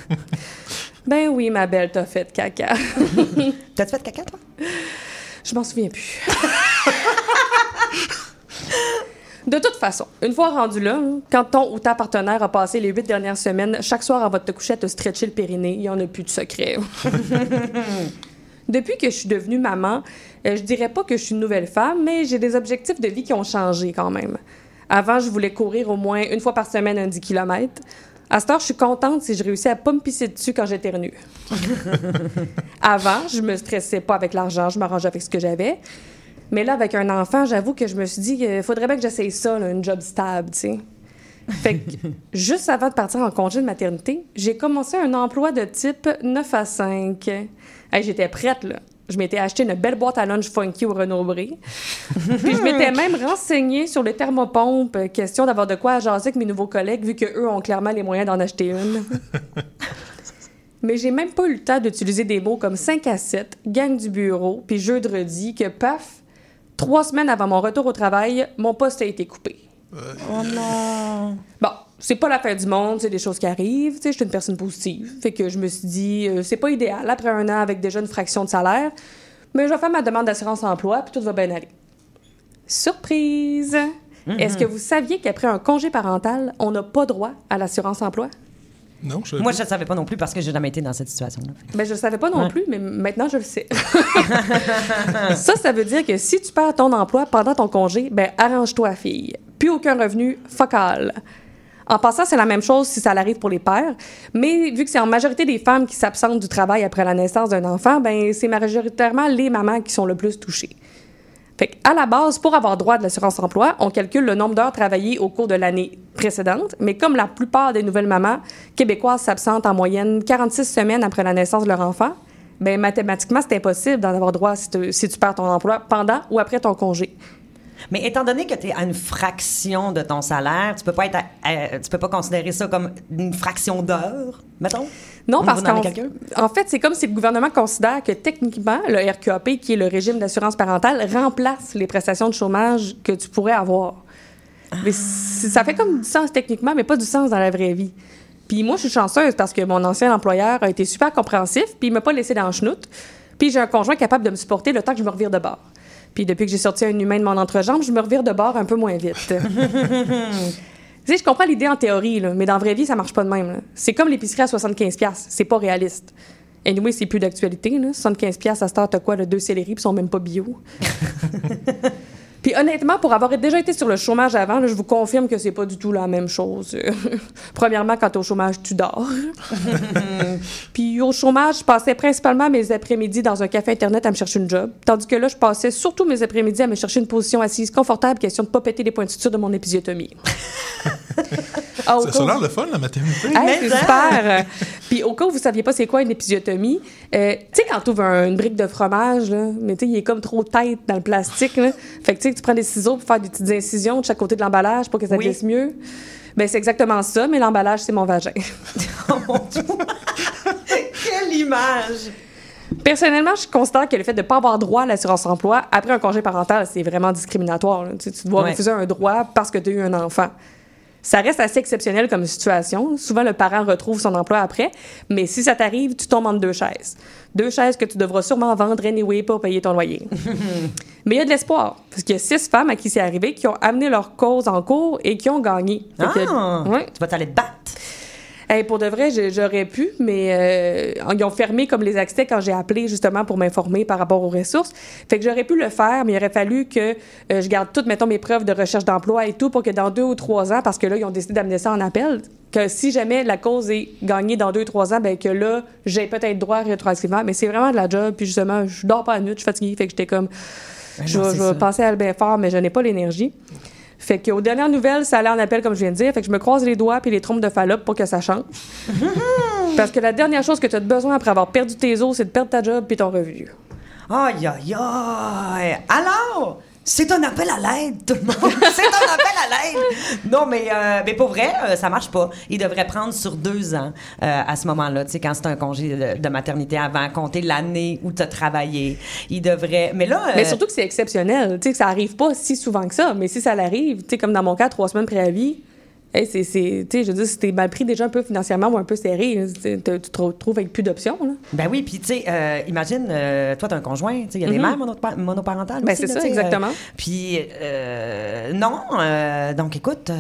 ben oui, ma belle, t'as fait caca. T'as-tu fait caca, toi? Je m'en souviens plus. De toute façon, une fois rendu là, quand ton ou ta partenaire a passé les huit dernières semaines, chaque soir avant de te coucher à te stretcher le périnée, il n'y en a plus de secret. Depuis que je suis devenue maman, euh, je dirais pas que je suis une nouvelle femme, mais j'ai des objectifs de vie qui ont changé quand même. Avant, je voulais courir au moins une fois par semaine un 10 km. À cette heure, je suis contente si je réussis à pas me pisser dessus quand j'éternue. Avant, je me stressais pas avec l'argent, je m'arrangeais avec ce que j'avais. Mais là, avec un enfant, j'avoue que je me suis dit qu'il faudrait bien que j'essaye ça, là, une job stable, tu sais. Fait que, juste avant de partir en congé de maternité, j'ai commencé un emploi de type 9 à 5. Hey, J'étais prête, là. Je m'étais acheté une belle boîte à lunch funky au Renaud-Bré. Puis je m'étais même renseignée sur les thermopompes, question d'avoir de quoi jaser avec mes nouveaux collègues, vu qu'eux ont clairement les moyens d'en acheter une. Mais j'ai même pas eu le temps d'utiliser des mots comme 5 à 7, gang du bureau, puis jeudi, que paf, trois semaines avant mon retour au travail, mon poste a été coupé. Oh non! Bon, c'est pas la fin du monde, c'est des choses qui arrivent. Tu sais, je suis une personne positive. Fait que je me suis dit, euh, c'est pas idéal après un an avec déjà une fraction de salaire, mais je vais faire ma demande d'assurance emploi, puis tout va bien aller. Surprise! Est-ce que vous saviez qu'après un congé parental, on n'a pas droit à l'assurance emploi? Non, je Moi, je ne savais pas non plus parce que j'ai jamais été dans cette situation-là. Ben, je le savais pas non Ouais. plus, mais maintenant, je le sais. ça, ça veut dire que si tu perds ton emploi pendant ton congé, ben, arrange-toi, fille. Plus aucun revenu, focal. En passant, c'est la même chose si ça arrive pour les pères, mais vu que c'est en majorité des femmes qui s'absentent du travail après la naissance d'un enfant, ben, c'est majoritairement les mamans qui sont le plus touchées. À la base, pour avoir droit de l'assurance emploi, on calcule le nombre d'heures travaillées au cours de l'année précédente, mais comme la plupart des nouvelles mamans québécoises s'absentent en moyenne 46 semaines après la naissance de leur enfant, ben mathématiquement, c'est impossible d'en avoir droit si, si tu perds ton emploi pendant ou après ton congé. Mais étant donné que tu es à une fraction de ton salaire, tu peux pas être à- à- tu peux pas considérer ça comme une fraction d'heure, mettons? Non, parce qu'en en fait, c'est comme si le gouvernement considère que techniquement, le RQAP, qui est le régime d'assurance parentale, remplace les prestations de chômage que tu pourrais avoir. Mais c- ça fait comme du sens techniquement, mais pas du sens dans la vraie vie. Puis moi, je suis chanceuse parce que mon ancien employeur a été super compréhensif, puis il m'a pas laissé dans le chenoute. Puis j'ai un conjoint capable de me supporter le temps que je me revire de bord. Puis depuis que j'ai sorti un humain de mon entrejambe, je me revire de bord un peu moins vite. Tu sais, je comprends l'idée en théorie, là, mais dans la vraie vie, ça marche pas de même. là. C'est comme l'épicerie à 75$. C'est pas réaliste. Anyway, c'est plus d'actualité. là. 75$ à cette heure, t'as quoi, le deux céleri, puis sont même pas bio. Puis honnêtement, pour avoir déjà été sur le chômage avant, je vous confirme que c'est pas du tout la même chose. Premièrement, quand t'es au chômage, tu dors. Puis au chômage, je passais principalement mes après-midi dans un café Internet à me chercher une job. Tandis que là, je passais surtout mes après-midi à me chercher une position assise confortable, question de pas péter les suture de mon épisiotomie. Ah, Ça, a l'air le fun, la maternité. Hey, c'est super! Puis au cas où vous saviez pas c'est quoi une épisiotomie, euh, tu sais, quand tu ouvres une brique de fromage, là, mais tu sais, il est comme trop tête dans le plastique, là. Fait que tu sais, tu prends des ciseaux pour faire des petites incisions de chaque côté de l'emballage pour que ça Oui. glisse mieux. Ben, c'est exactement ça, mais l'emballage, c'est mon vagin. Quelle image! Personnellement, je considère que le fait de ne pas avoir droit à l'assurance emploi après un congé parental, c'est vraiment discriminatoire. Tu, tu dois Ouais. refuser un droit parce que tu as eu un enfant. Ça reste assez exceptionnel comme situation. Souvent, le parent retrouve son emploi après, mais si ça t'arrive, tu tombes entre deux chaises. Deux chaises que tu devras sûrement vendre anyway pour payer ton loyer. mais il y a de l'espoir, parce qu'il y a six femmes à qui c'est arrivé qui ont amené leur cause en cours et qui ont gagné. Fait que- Ah! Ouais. Tu vas t'aller te battre. Hey, pour de vrai, je- j'aurais pu, mais euh, ils ont fermé comme les accès quand j'ai appelé justement pour m'informer par rapport aux ressources. Fait que j'aurais pu le faire, mais il aurait fallu que euh, je garde toutes, mettons, mes preuves de recherche d'emploi et tout pour que dans deux ou trois ans, parce que là, ils ont décidé d'amener ça en appel, que si jamais la cause est gagnée dans deux ou trois ans, ben que là, j'ai peut-être droit rétroactivement. Mais c'est vraiment de la job, puis justement, je dors pas la nuit, je suis fatiguée. Fait que j'étais comme, je non, vais c'est je vais penser à Albert Fort, mais je n'ai pas l'énergie. Fait qu'aux dernières nouvelles, ça allait en appel, comme je viens de dire. Fait que je me croise les doigts puis les trompes de Fallope pour que ça change. Parce que la dernière chose que tu as besoin après avoir perdu tes os, c'est de perdre ta job puis ton revenu. Aïe, aïe, aïe. Alors, c'est un appel à l'aide, tout le monde. c'est un appel à l'aide. Non, mais, euh, mais pour vrai, euh, ça marche pas. Il devrait prendre sur deux ans euh, à ce moment-là. Tu sais, quand c'est un congé de, de maternité avant, compter l'année où tu as travaillé. Il devrait. Mais là. Mais surtout que c'est exceptionnel. Tu sais, que ça arrive pas si souvent que ça. Mais si ça l'arrive, tu sais, comme dans mon cas, trois semaines préavis, hey, c'est, c'est, tu sais, je veux dire, si t'es mal pris déjà un peu financièrement ou un peu serré, tu te retrouves avec plus d'options. là. Ben oui, puis tu sais, euh, imagine, euh, toi, t'as un conjoint, tu sais, il y a des Mhm. mères monopa- monoparentales Ben, aussi, c'est ça, sais, exactement. euh, Puis, euh, non, euh, donc écoute, euh,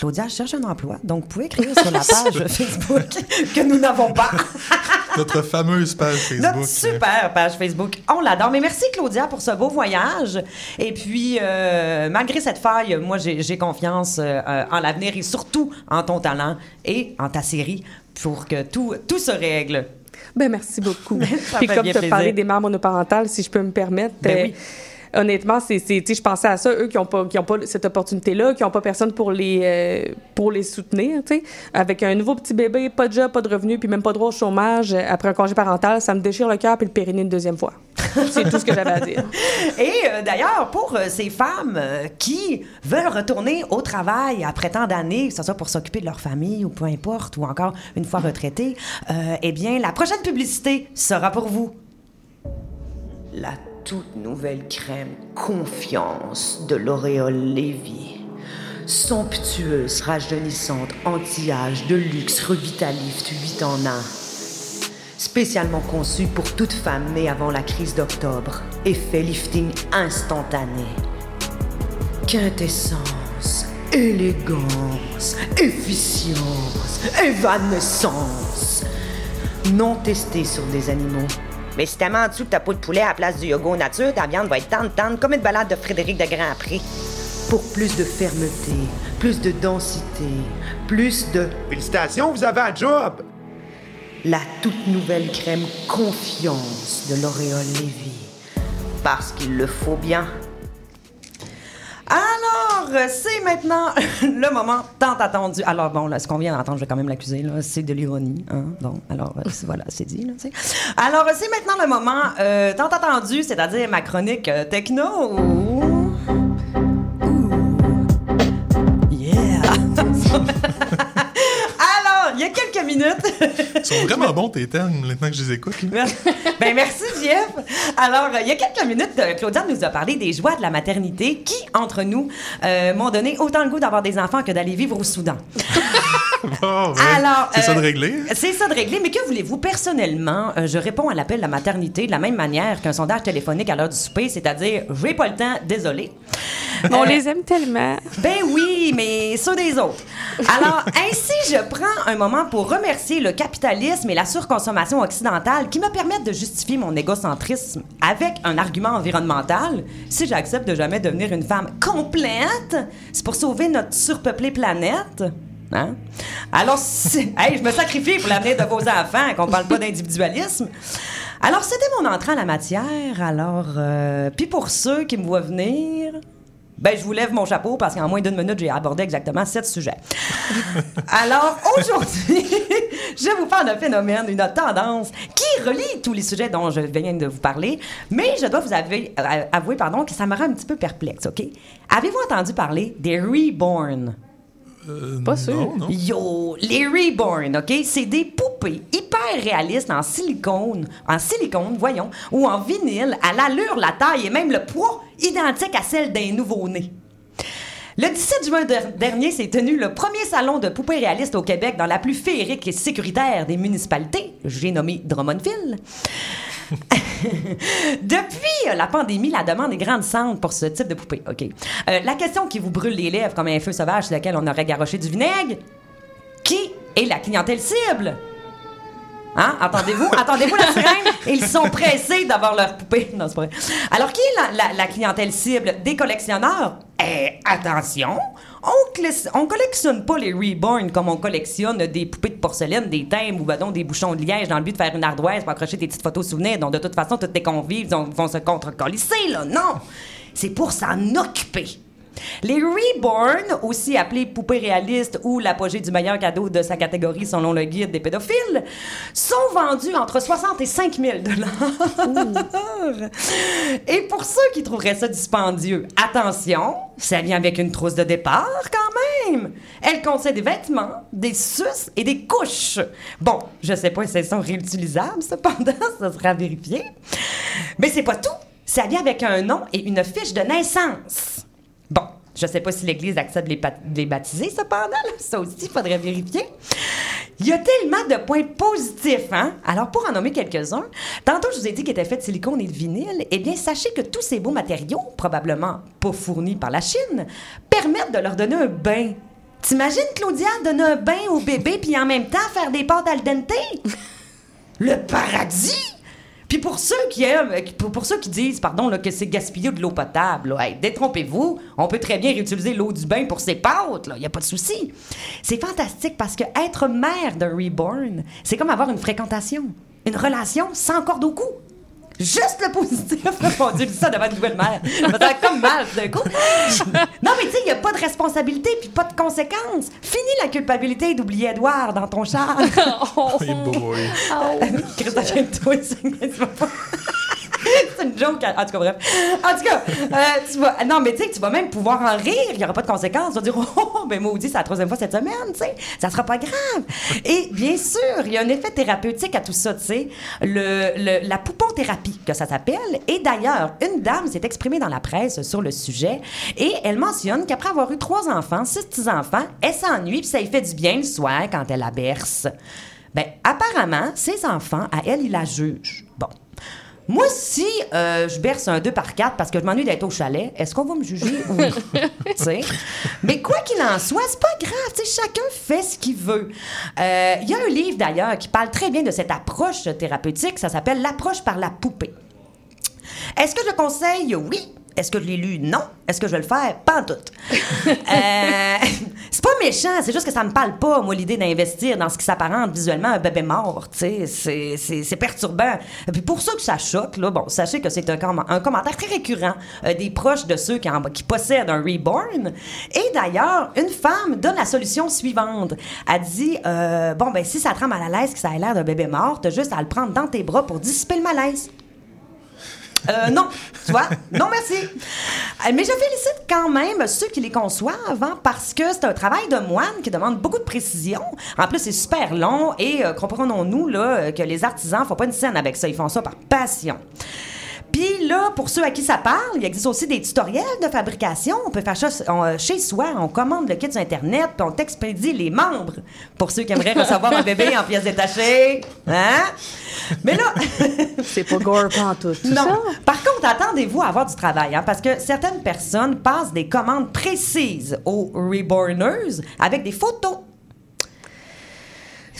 Claudia cherche un emploi, donc vous pouvez écrire sur la page Facebook que nous n'avons pas. Notre fameuse page Facebook. Notre super page Facebook. On l'adore. Mais merci, Claudia, pour ce beau voyage. Et puis, euh, malgré cette faille, moi, j'ai confiance euh, en l'avenir et surtout en ton talent et en ta série pour que tout, tout se règle. Ben, merci beaucoup. Ça Puis comme tu as parlé des mères monoparentales, si je peux me permettre, Ben euh, oui. Honnêtement, c'est, je pensais à ça, eux qui n'ont pas, qui ont pas cette opportunité-là, qui n'ont pas personne pour les, euh, pour les soutenir, tu sais. Avec un nouveau petit bébé, pas de job, pas de revenu, puis même pas droit au chômage, euh, après un congé parental, ça me déchire le cœur puis le périnée une deuxième fois. c'est tout ce que j'avais à dire. Et euh, d'ailleurs, pour ces femmes qui veulent retourner au travail après tant d'années, que ce soit pour s'occuper de leur famille ou peu importe, ou encore une fois retraitées, eh bien, la prochaine publicité sera pour vous. La toute nouvelle crème Confiance de L'Oréal Lévy. Somptueuse, rajeunissante, anti-âge, de luxe, revitalift, 8 en 1. Spécialement conçue pour toute femme née avant la crise d'octobre. Effet lifting instantané. Quintessence, élégance, efficience, évanescence. Non testé sur des animaux. Mais si t'as en dessous de ta peau de poulet à la place du yogourt nature, ta viande va être tendre, tendre comme une balade de Frédéric de Grand-Pré. Pour plus de fermeté, plus de densité, plus de... Félicitations, vous avez un job! La toute nouvelle crème Confiance de L'Oréal Lévy. Parce qu'il le faut bien. Alors, euh, c'est maintenant le moment tant attendu. Alors, bon, là, ce qu'on vient d'entendre, je vais quand même l'accuser, là, c'est de l'ironie. Hein? Bon, alors, euh, voilà, c'est dit. Alors, euh, c'est maintenant le moment euh, tant attendu, c'est-à-dire ma chronique euh, techno. Minutes. Ils sont vraiment bons tes thèmes maintenant que je les écoute. là. ben merci Jeff. Alors, euh, il y a quelques minutes, euh, Claudia nous a parlé des joies de la maternité qui, entre nous, euh, m'ont donné autant le goût d'avoir des enfants que d'aller vivre au Soudan. Bon, ouais. Alors, c'est ça de régler. C'est ça de régler, mais que voulez-vous? Personnellement, euh, je réponds à l'appel de la maternité de la même manière qu'un sondage téléphonique à l'heure du souper, c'est-à-dire « j'ai pas le temps, désolé ». On les aime tellement. Ben oui, mais ceux des autres. Alors, ainsi, je prends un moment pour remercier le capitalisme et la surconsommation occidentale qui me permettent de justifier mon égocentrisme avec un argument environnemental. Si j'accepte de jamais devenir une femme complète, c'est pour sauver notre surpeuplée planète. Hein? Alors, hey, je me sacrifie pour l'avenir de vos enfants, qu'on parle pas d'individualisme. Alors, c'était mon entrée en la matière. Alors, euh, puis pour ceux qui me voient venir, ben, je vous lève mon chapeau parce qu'en moins d'une minute, j'ai abordé exactement sept sujets. Alors, aujourd'hui, je vous parle d'un phénomène, une tendance qui relie tous les sujets dont je viens de vous parler, mais je dois vous avouer, euh, avouer pardon, que ça me rend un petit peu perplexe, OK? Avez-vous entendu parler des reborn? Pas sûr. Non, non. Yo, les Reborn, OK? C'est des poupées hyper réalistes en silicone, en silicone, voyons, ou en vinyle, à l'allure, la taille et même le poids identique à celle d'un nouveau-né. Le 17 juin der- dernier s'est tenu le premier salon de poupées réalistes au Québec dans la plus féerique et sécuritaire des municipalités, j'ai nommé Drummondville. Depuis euh, la pandémie, la demande est grandissante pour ce type de poupée. OK. Euh, la question qui vous brûle les lèvres comme un feu sauvage sur lequel on aurait garoché du vinaigre, qui est la clientèle cible? Hein? Entendez-vous? Entendez-vous la sirène? Ils sont pressés d'avoir leur poupée. Non, c'est pas vrai. Alors, qui est la, la- la clientèle cible? Des collectionneurs? Eh, attention! On, on collectionne pas les reborn comme on collectionne des poupées de porcelaine, des thèmes ou donc, des bouchons de liège dans le but de faire une ardoise pour accrocher des petites photos souvenirs dont de toute façon tous tes convives vont se contre-colisser, là. Non! C'est pour s'en occuper. Les Reborn, aussi appelés poupées réalistes ou l'apogée du meilleur cadeau de sa catégorie selon le guide des pédophiles, sont vendus entre 60 et 5 000 Et pour ceux qui trouveraient ça dispendieux, attention, ça vient avec une trousse de départ quand même. Elle contient des vêtements, des suces et des couches. Bon, je sais pas si elles sont réutilisables, cependant, ça sera vérifié. Mais c'est pas tout. Ça vient avec un nom et une fiche de naissance. Bon, je sais pas si l'Église accepte de les, les baptiser, cependant. là. Ça aussi, il faudrait vérifier. Il y a tellement de points positifs, hein? Alors, pour en nommer quelques-uns, tantôt, je vous ai dit qu'ils étaient faits de silicone et de vinyle. Eh bien, sachez que tous ces beaux matériaux, probablement pas fournis par la Chine, permettent de leur donner un bain. T'imagines, Claudia, donner un bain au bébé puis en même temps faire des pâtes al dente? Le paradis! Puis pour ceux qui aiment, pour, pour ceux qui disent, pardon, là, que c'est gaspiller de l'eau potable, détrompez-vous, on peut très bien réutiliser l'eau du bain pour ses pâtes, il n'y a pas de souci. C'est fantastique parce que être mère d'un reborn, c'est comme avoir une fréquentation, une relation sans corde au cou. Juste le positif. Mon Dieu, je dis ça devant une nouvelle mère. Sens comme mal tout d'un coup. Non, mais tu sais, il n'y a pas de responsabilité puis pas de conséquences. Fini la culpabilité d'oublier Edouard dans ton char. Hey boy. Christophe, toi, c'est une joke. En tout cas, bref. En tout cas, euh, tu vas, non, mais tu sais, tu vas même pouvoir en rire. Il n'y aura pas de conséquences. Tu vas dire, oh, ben maudit, c'est la troisième fois cette semaine, tu sais. Ça sera pas grave. Et bien sûr, il y a un effet thérapeutique à tout ça, tu sais. Le, le- la pouponthérapie, que ça s'appelle. Et d'ailleurs, une dame s'est exprimée dans la presse sur le sujet. Et elle mentionne qu'après avoir eu trois enfants, six petits-enfants, elle s'ennuie puis ça lui fait du bien le soir quand elle la berce. Ben, apparemment, ses enfants, à elle, ils la jugent. Bon. Moi, si euh, je berce un 2 par 4 parce que je m'ennuie d'être au chalet, est-ce qu'on va me juger? Oui. Mais quoi qu'il en soit, c'est pas grave. tu sais, chacun fait ce qu'il veut. Euh, Il y a un livre, d'ailleurs, qui parle très bien de cette approche thérapeutique. Ça s'appelle L'approche par la poupée. Est-ce que je conseille? Oui. Est-ce que je l'ai lu? Non. Est-ce que je vais le faire? Pas en tout. Euh, c'est pas méchant, c'est juste que ça me parle pas, moi, l'idée d'investir dans ce qui s'apparente visuellement à un bébé mort. C'est- perturbant. Et puis pour ceux que ça choque, là, bon, sachez que c'est un, un commentaire très récurrent euh, des proches de ceux qui, en- qui possèdent un reborn. Et d'ailleurs, une femme donne la solution suivante. Elle dit euh, Bon, ben, si ça te rend mal à l'aise, que ça a l'air d'un bébé mort, t'as juste à le prendre dans tes bras pour dissiper le malaise. Euh, non, tu vois? Non, merci. Euh, Mais je félicite quand même ceux qui les conçoivent, hein, parce que c'est un travail de moine qui demande beaucoup de précision. En plus, c'est super long et euh, comprenons-nous là, que les artisans font pas une scène avec ça. Ils font ça par passion. Puis là, pour ceux à qui ça parle, il existe aussi des tutoriels de fabrication. On peut faire ça on- chez soi. On commande le kit sur Internet, puis on t'expédie les membres. Pour ceux qui aimeraient recevoir un bébé en pièces détachées. Hein? Mais là... C'est pas gore pas en tout. Non. Par contre, attendez-vous à avoir du travail, hein, parce que certaines personnes passent des commandes précises aux Reborners avec des photos.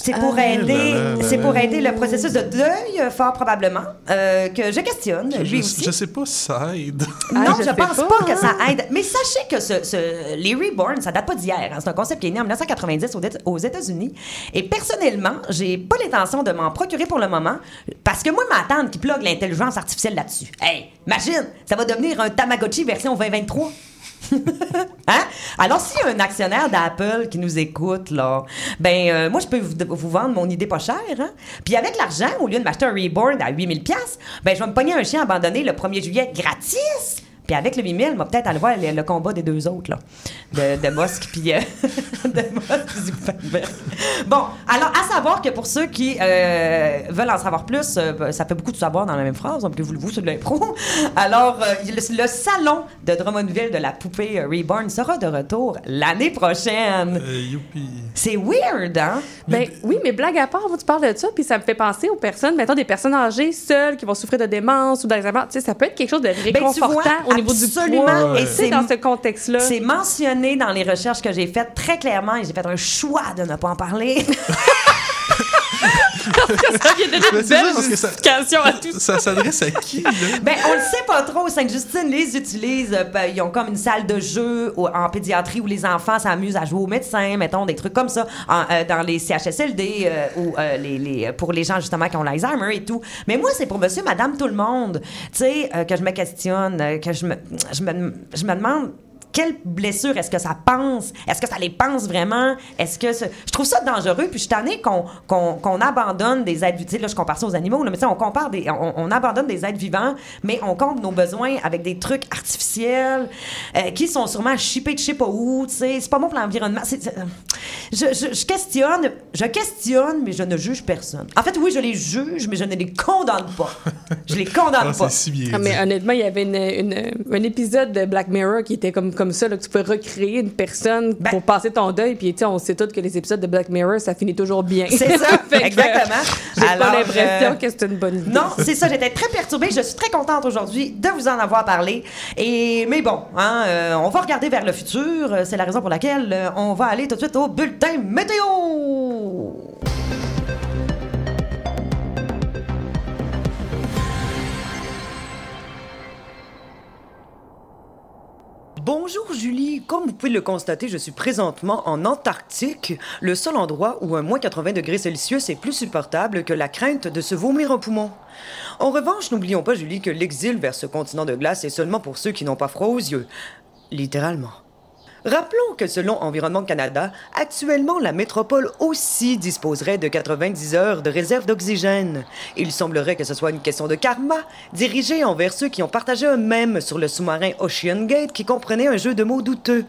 C'est pour Ah. aider, Là, là, là, c'est pour là. aider le processus de deuil, euh, fort probablement, euh, que je questionne, Je, lui aussi. je sais pas si ça aide. non, Ah, je, pense pas, pas, que ça aide. Mais sachez que ce, ce- les Reborn, ça date pas d'hier. hein. C'est un concept qui est né en 1990 aux, aux États-Unis. Et personnellement, j'ai pas l'intention de m'en procurer pour le moment parce que moi, ma tante qui plug l'intelligence artificielle là-dessus. Hey, imagine, ça va devenir un Tamagotchi version 2023. hein? Alors, s'il y a un actionnaire d'Apple qui nous écoute, là, ben, euh, moi, je peux vous, vendre mon idée pas chère. Hein? Puis avec l'argent, au lieu de m'acheter un Reborn à 8000$, ben, je vais me pogner un chien abandonné le 1er juillet gratis. Puis avec le 8000, on va peut-être aller voir le, le combat des deux autres, là, de, de Musk puis euh, de Zuckerberg. Bon, alors, à savoir que pour ceux qui euh, veulent en savoir plus, euh, ça fait beaucoup de savoir dans la même phrase, donc voulez-vous, c'est de l'impro? Alors, euh, le, le salon de Drummondville de la poupée Reborn sera de retour l'année prochaine. Euh, youpi. C'est weird, hein? Ben, oui, mais blague à part, tu parles de ça, puis ça me fait penser aux personnes, mettons des personnes âgées seules qui vont souffrir de démence ou d'Alzheimer. Tu sais, ça peut être quelque chose de Ben, tu réconfortant vois, au niveau du absolument. poids. Et c'est dans ce contexte-là. C'est mentionné dans les recherches que j'ai faites très clairement et j'ai fait un choix de ne pas en parler. ça vient Mais une c'est ça, belle parce que ça- à tout Ça s'adresse à qui, là? Ben, on le sait pas trop. Sainte-Justine les utilise. euh, ben, ils ont comme une salle de jeu au- en pédiatrie où les enfants s'amusent à jouer aux médecins, mettons, des trucs comme ça, en- euh, dans les CHSLD euh, ou euh, les, les- pour les gens justement qui ont l'Alzheimer et tout. Mais moi, c'est pour monsieur, madame, tout le monde. Tu sais, euh, que je me questionne, que je me, je me, je me demande. Quelle blessure est-ce que ça pense? Est-ce que ça les pense vraiment? Est-ce que je trouve ça dangereux? Puis je suis qu'on qu'on abandonne des êtres vivants. Là, je compare ça aux animaux, là, mais on compare des, on, on abandonne des êtres vivants, mais on comble nos besoins avec des trucs artificiels euh, qui sont sûrement chippés de je sais pas où. C'est pas bon pour l'environnement. Je, je- je questionne, je questionne, mais je ne juge personne. En fait, oui, je les juge, mais je ne les condamne pas. Je les condamne Ah, pas. c'est si bien Ah, mais honnêtement, il y avait une, une- un épisode de Black Mirror qui était comme, comme ça, là, que tu pouvais recréer une personne Ben- pour passer ton deuil. Puis, tu sais, on sait tous que les épisodes de Black Mirror, ça finit toujours bien. C'est ça, exactement. J'ai pas Alors, l'impression euh, que c'est une bonne idée. Non, c'est ça. J'étais très perturbée. Je suis très contente aujourd'hui de vous en avoir parlé. Et mais bon, hein, euh, on va regarder vers le futur. Euh, C'est la raison pour laquelle euh, on va aller tout de suite au bulletin météo. Bonjour Julie, comme vous pouvez le constater, je suis présentement en Antarctique, le seul endroit où un moins 80 degrés Celsius est plus supportable que la crainte de se vomir un poumon. En revanche, n'oublions pas Julie que l'exil vers ce continent de glace est seulement pour ceux qui n'ont pas froid aux yeux. Littéralement. Rappelons que selon Environnement Canada, actuellement la métropole aussi disposerait de 90 heures de réserve d'oxygène. Il semblerait que ce soit une question de karma, dirigée envers ceux qui ont partagé un mème sur le sous-marin Ocean Gate qui comprenait un jeu de mots douteux.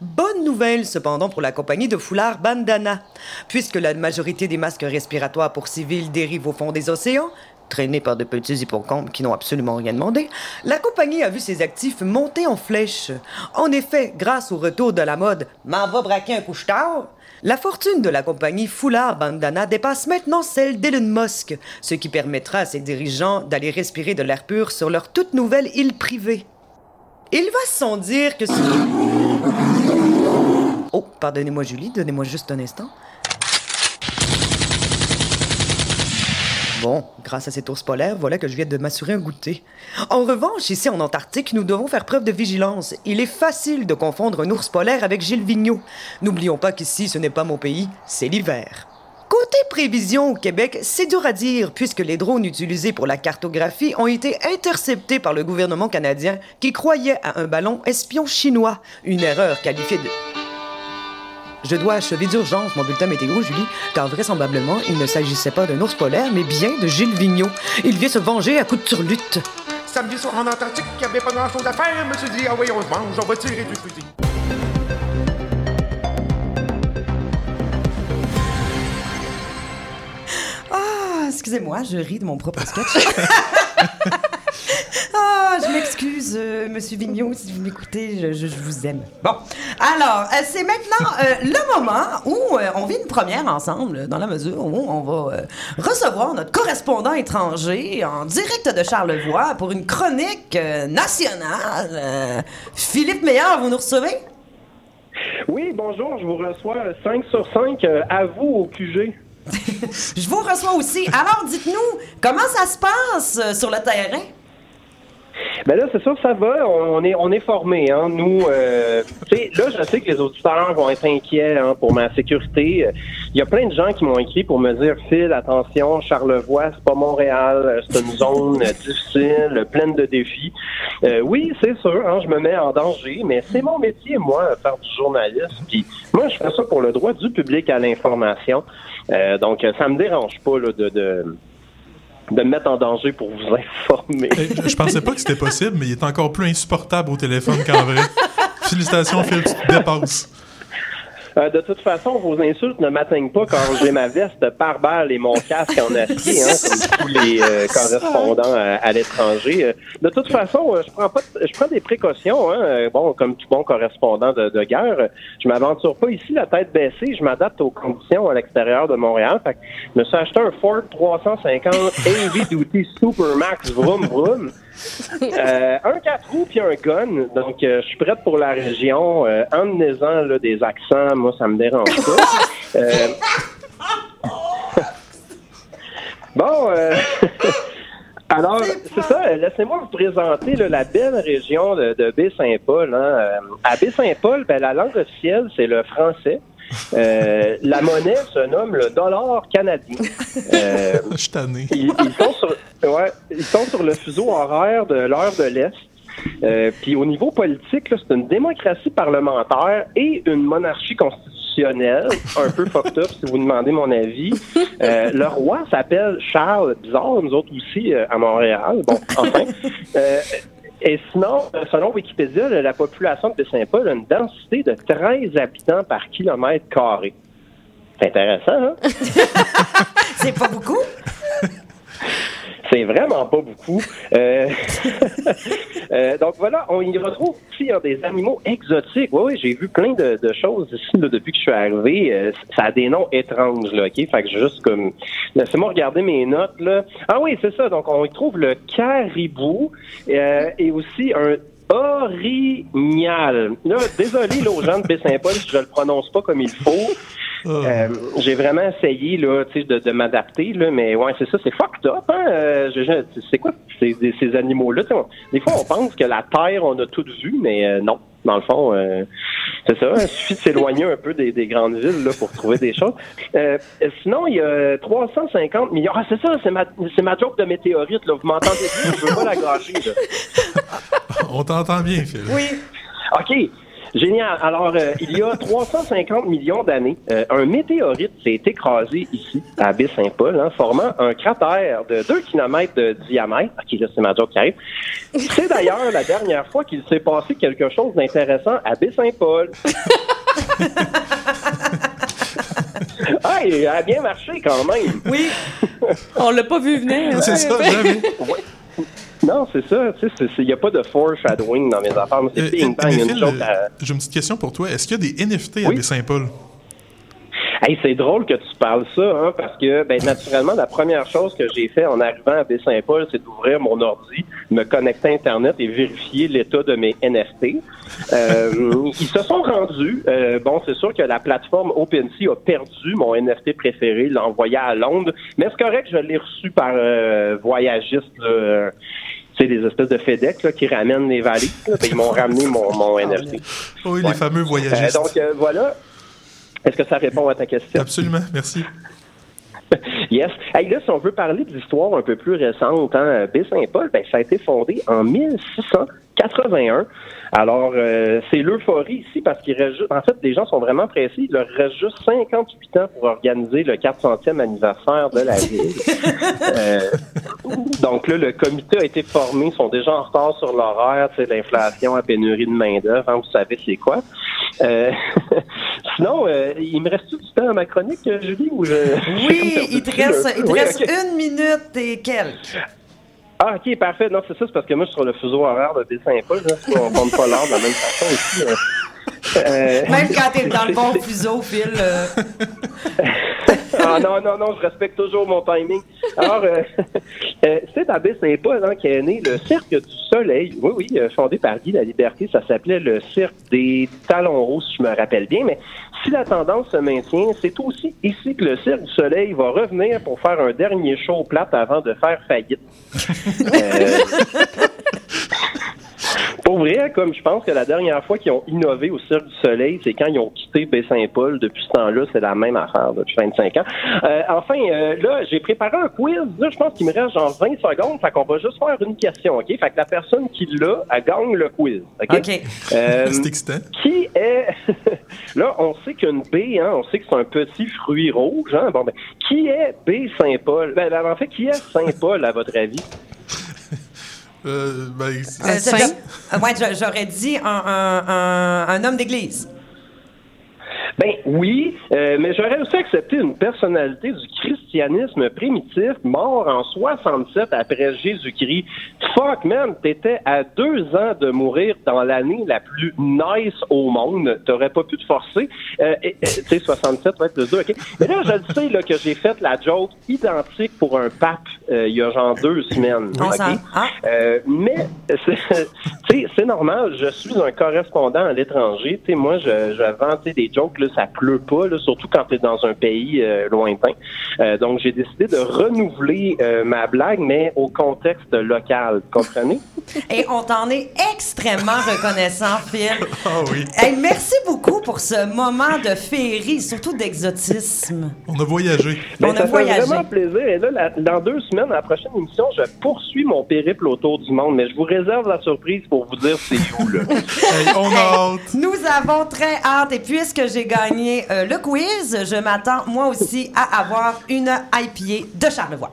Bonne nouvelle cependant pour la compagnie de foulards Bandana. Puisque la majorité des masques respiratoires pour civils dérivent au fond des océans, traînés par de petits hippocampes qui n'ont absolument rien demandé, la compagnie a vu ses actifs monter en flèche. En effet, grâce au retour de la mode « m'en va braquer un couche-tard », la fortune de la compagnie Foulard Bandana dépasse maintenant celle d'Elon Musk, ce qui permettra à ses dirigeants d'aller respirer de l'air pur sur leur toute nouvelle île privée. Il va sans dire que. Oh, pardonnez-moi Julie, donnez-moi juste un instant. Bon, grâce à cet ours polaire, voilà que je viens de m'assurer un goûter. En revanche, ici en Antarctique, nous devons faire preuve de vigilance. Il est facile de confondre un ours polaire avec Gilles Vigneault. N'oublions pas qu'ici, ce n'est pas mon pays, c'est l'hiver. Côté prévision au Québec, c'est dur à dire puisque les drones utilisés pour la cartographie ont été interceptés par le gouvernement canadien qui croyait à un ballon espion chinois. Une erreur qualifiée de... Je dois achever d'urgence mon bulletin météo, Julie, car vraisemblablement, il ne s'agissait pas d'un ours polaire, mais bien de Gilles Vigneault. Il vient se venger à coups de turlute. Samedi soir en Antarctique, il n'y avait pas grand-chose à faire. Je me suis dit, ah oui, on se mange, on va tirer du fusil. Ah, excusez-moi, je ris de mon propre sketch. je m'excuse, euh, Monsieur Vigneault, si vous m'écoutez, je, vous aime. Bon, alors, euh, c'est maintenant euh, le moment où on vit une première ensemble, dans la mesure où on va recevoir notre correspondant étranger en direct de Charlevoix pour une chronique nationale. Philippe Meillard, vous nous recevez? Oui, bonjour, je vous reçois 5 sur 5 euh, à vous au QG. Je vous reçois aussi. Alors, dites-nous, comment ça se passe euh, sur le terrain? Ben là, c'est sûr, ça va. On est, on est formés. Hein. Nous, euh, là, je sais que les auditeurs vont être inquiets hein, pour ma sécurité. Il y a plein de gens qui m'ont écrit pour me dire, Phil, attention, Charlevoix, c'est pas Montréal, euh, c'est une zone euh, difficile, euh, pleine de défis. Euh, oui, c'est sûr, hein, je me mets en danger, mais c'est mon métier, moi, faire du journalisme. Puis moi, je fais ça pour le droit du public à l'information. Euh, donc, ça me dérange pas là, de, de de me mettre en danger pour vous informer. Je, je pensais pas que c'était possible, mais il est encore plus insupportable au téléphone qu'en vrai. Félicitations, Phil, tu te dépasses. Euh, de toute façon, vos insultes ne m'atteignent pas quand j'ai ma veste par balle et mon casque en acier, hein, comme tous les euh, correspondants à, à l'étranger. Euh, De toute façon, je prends pas, je prends des précautions. Hein, bon, comme tout bon correspondant de, de guerre, je m'aventure pas ici la tête baissée. Je m'adapte aux conditions à l'extérieur de Montréal. Fait que je me suis acheté un Ford 350 Heavy Duty Supermax Vroom Vroom. Euh, un 4 roues puis un gun. Donc, euh, je suis prête pour la région. Euh, Emmenez-en là, des accents, moi, ça me dérange pas. Euh, bon, euh, alors, c'est ça. euh, Laissez-moi vous présenter là, la belle région de, de Baie-Saint-Paul. hein. Euh, À Baie-Saint-Paul, ben, la langue officielle, c'est le français. Euh, la monnaie se nomme le dollar canadien. Euh, Je suis tanné. ils, ils sont sur, ouais, ils sont sur le fuseau horaire de l'heure de l'Est. Euh, Puis au niveau politique, c'est une démocratie parlementaire et une monarchie constitutionnelle, un peu fucked up si vous demandez mon avis. Euh, le roi s'appelle Charles, bizarre, nous autres aussi euh, à Montréal. Bon, enfin. Et sinon, euh, selon Wikipédia, la population de Saint-Paul a une densité de 13 habitants par kilomètre carré. C'est intéressant, hein? C'est pas beaucoup? C'est vraiment pas beaucoup. Euh, euh, donc voilà, on y retrouve aussi hein, des animaux exotiques. Oui, oui, j'ai vu plein de, de choses ici là, depuis que je suis arrivé. Euh, ça a des noms étranges, là, OK? Fait que juste comme... Laissez-moi regarder mes notes, là. Ah oui, c'est ça. Donc, on y trouve le caribou euh, et aussi un orignal. Là, désolé, là, aux gens de Baie-Saint-Paul, si je le prononce pas comme il faut. Euh, j'ai vraiment essayé là, tu sais, de, de m'adapter, là, mais ouais, c'est ça, c'est fucked up. Hein? Euh, je- je- c'est quoi ces, des- ces animaux-là? On- Des fois, on pense que la Terre, on a tout vu, mais euh, non. Dans le fond, euh, c'est ça. Il suffit de s'éloigner un peu des, des grandes villes là, pour trouver des choses. Euh, sinon, il y a 350 millions. Ah, c'est ça, c'est ma, c'est ma joke de météorite. Là. Vous m'entendez bien? Je veux pas la gâcher. Là. On t'entend bien, Phil. Oui. OK. Génial. Alors, euh, il y a 350 millions d'années, euh, un météorite s'est écrasé ici, à Baie-Saint-Paul, hein, formant un cratère de 2 km de diamètre. OK, là, c'est ma joke qui arrive. C'est d'ailleurs la dernière fois qu'il s'est passé quelque chose d'intéressant à Baie-Saint-Paul. ah, il a bien marché quand même. Oui. On l'a pas vu venir. C'est ça, jamais. Non, c'est ça. Tu sais, il n'y a pas de foreshadowing dans mes affaires. mais C'est Euh, euh, à- J'ai une petite question pour toi. Est-ce qu'il y a des NFT à Oui. Baie-Saint-Paul? Hey, c'est drôle que tu parles ça, hein, parce que, ben, naturellement, la première chose que j'ai fait en arrivant à Baie-Saint-Paul, c'est d'ouvrir mon ordi, me connecter à Internet et vérifier l'état de mes NFT. Euh, ils se sont rendus. Euh, bon, c'est sûr que la plateforme OpenSea a perdu mon NFT préféré, l'a envoyé à Londres, mais c'est correct, je l'ai reçu par euh, voyagiste, là, tu sais, des espèces de FedEx là, qui ramènent les valises. là, ben, ils m'ont ramené mon, mon NFT. Oui, les fameux voyagistes. Euh, donc, euh, voilà. Est-ce que ça répond à ta question? Absolument, merci. Yes. Hey, là, si on veut parler d'histoire un peu plus récente, hein, Baie-Saint-Paul, ben, ça a été fondé en 1681. Alors, euh, c'est l'euphorie ici parce qu'il reste juste... En fait, les gens sont vraiment pressés. Il leur reste juste 58 ans pour organiser le 400e anniversaire de la ville. Euh, donc là, le comité a été formé. Ils sont déjà en retard sur l'horaire. Tu sais, l'inflation, la pénurie de main-d'œuvre. hein, vous savez c'est quoi. Euh, sinon, il me reste du temps à ma chronique, Julie? Ou je... Oui, il te reste, il te Oui, reste une minute et quelques. Ah, ok, parfait. Non, c'est ça, c'est parce que moi, je suis sur le fuseau horaire de Baie-Saint-Paul. On compte pas l'heure de la même façon ici. Euh, Même quand t'es dans le bon fuseau, Phil. euh, ah non, non, non, je respecte toujours mon timing. Alors, euh, euh, c'est à Baie-Saint-Paul hein, qu'est né le Cirque du Soleil. Oui, oui, euh, fondé par Guy La Liberté. Ça s'appelait le Cirque des Talons Hauts, si je me rappelle bien. Mais si la tendance se maintient, c'est aussi ici que le Cirque du Soleil va revenir pour faire un dernier show plate avant de faire faillite. Pour vrai, comme je pense que la dernière fois qu'ils ont innové au Cirque du Soleil, c'est quand ils ont quitté Baie-Saint-Paul. Depuis ce temps-là, c'est la même affaire depuis 25 ans. Euh, enfin, euh, là, j'ai préparé un quiz. Là, je pense qu'il me reste genre 20 secondes. Fait qu'on va juste faire une question, OK? Fait que la personne qui l'a, elle gagne le quiz. OK? OK. Euh, C'est excitant. qui est... là, on sait qu'une baie, hein, on sait que c'est un petit fruit rouge. Hein? Bon, ben, qui est baie Saint-Paul? Ben, en fait, qui est Saint-Paul, à votre avis? Euh, ben, euh, c'est- euh, j'aurais dit un, un- un- un homme d'église. Ben oui, euh, mais j'aurais aussi accepté une personnalité du christianisme primitif mort en 67 après Jésus-Christ. Fuck man, t'étais à deux ans de mourir dans l'année la plus nice au monde. T'aurais pas pu te forcer. Euh, et, tu sais, 67 va être le 2, ok. Mais là, je le sais là, que j'ai fait la joke identique pour un pape euh, il y a genre deux semaines. On ok? s'en- ah. Euh, mais c'est normal, je suis un correspondant à l'étranger. Tu sais, Moi, je, je vends des jokes, là, ça pleut pas, là, surtout quand tu es dans un pays euh, lointain. Euh, donc, j'ai décidé de renouveler euh, ma blague, mais au contexte local. Comprenez? Et on t'en est extrêmement reconnaissant, Phil. Ah oui. Hey, merci beaucoup pour ce moment de féerie, surtout d'exotisme. On a voyagé. On Ben, a ça fait voyagé. vraiment plaisir. Et là, la- dans deux semaines, à la prochaine émission, je poursuis mon périple autour du monde, mais je vous réserve la surprise pour vous dire c'est où, là. Hey, on a hâte. Nous avons très hâte et puisque j'ai gagné euh, le quiz, je m'attends moi aussi à avoir une IPA de Charlevoix.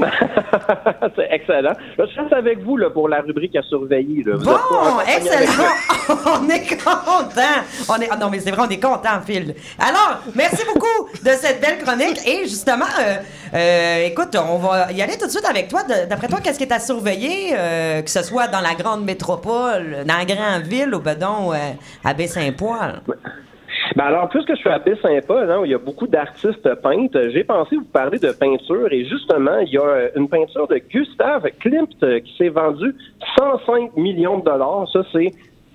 c'est excellent. Là, je reste avec vous là, pour la rubrique à surveiller. Là. Vous Bon, excellent. on est content. On est, ah non, mais c'est vrai, on est content, Phil. Alors, merci beaucoup de cette belle chronique. Et justement, euh, euh, écoute, on va y aller tout de suite avec toi. D'après toi, qu'est-ce qui est à surveiller, euh, que ce soit dans la grande métropole, dans la grande ville ou ben euh, à Baie-Saint-Paul? Ben alors, puisque je suis à Baie-Saint-Paul, hein, il y a beaucoup d'artistes peintres, j'ai pensé vous parler de peinture. Et justement, il y a euh, une peinture de Gustave Klimt euh, qui s'est vendue 105 millions de dollars. Ça, c'est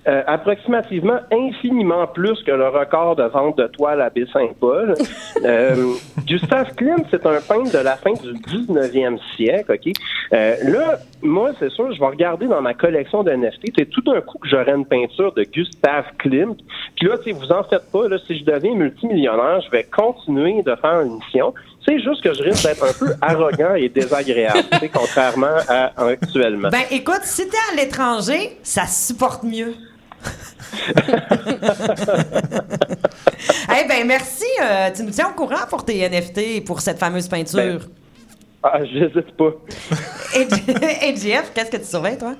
euh, approximativement infiniment plus que le record de vente de toiles à Baie-Saint-Paul. Euh, Gustave Klimt, c'est un peintre de la fin du 19e siècle, OK? Euh, là, moi, c'est sûr, je vais regarder dans ma collection de NFT, c'est tout d'un coup que j'aurai une peinture de Gustave Klimt. Puis là, vous en faites pas, là, si je deviens multimillionnaire, je vais continuer de faire une mission. C'est juste que je risque d'être un peu arrogant et désagréable, contrairement à actuellement. Ben, écoute, si t'es à l'étranger, ça supporte mieux. Eh ben, merci. euh, tu nous tiens au courant pour tes NFT et pour cette fameuse peinture. Ah, j'hésite pas. Et, qu'est-ce que tu surveilles, toi?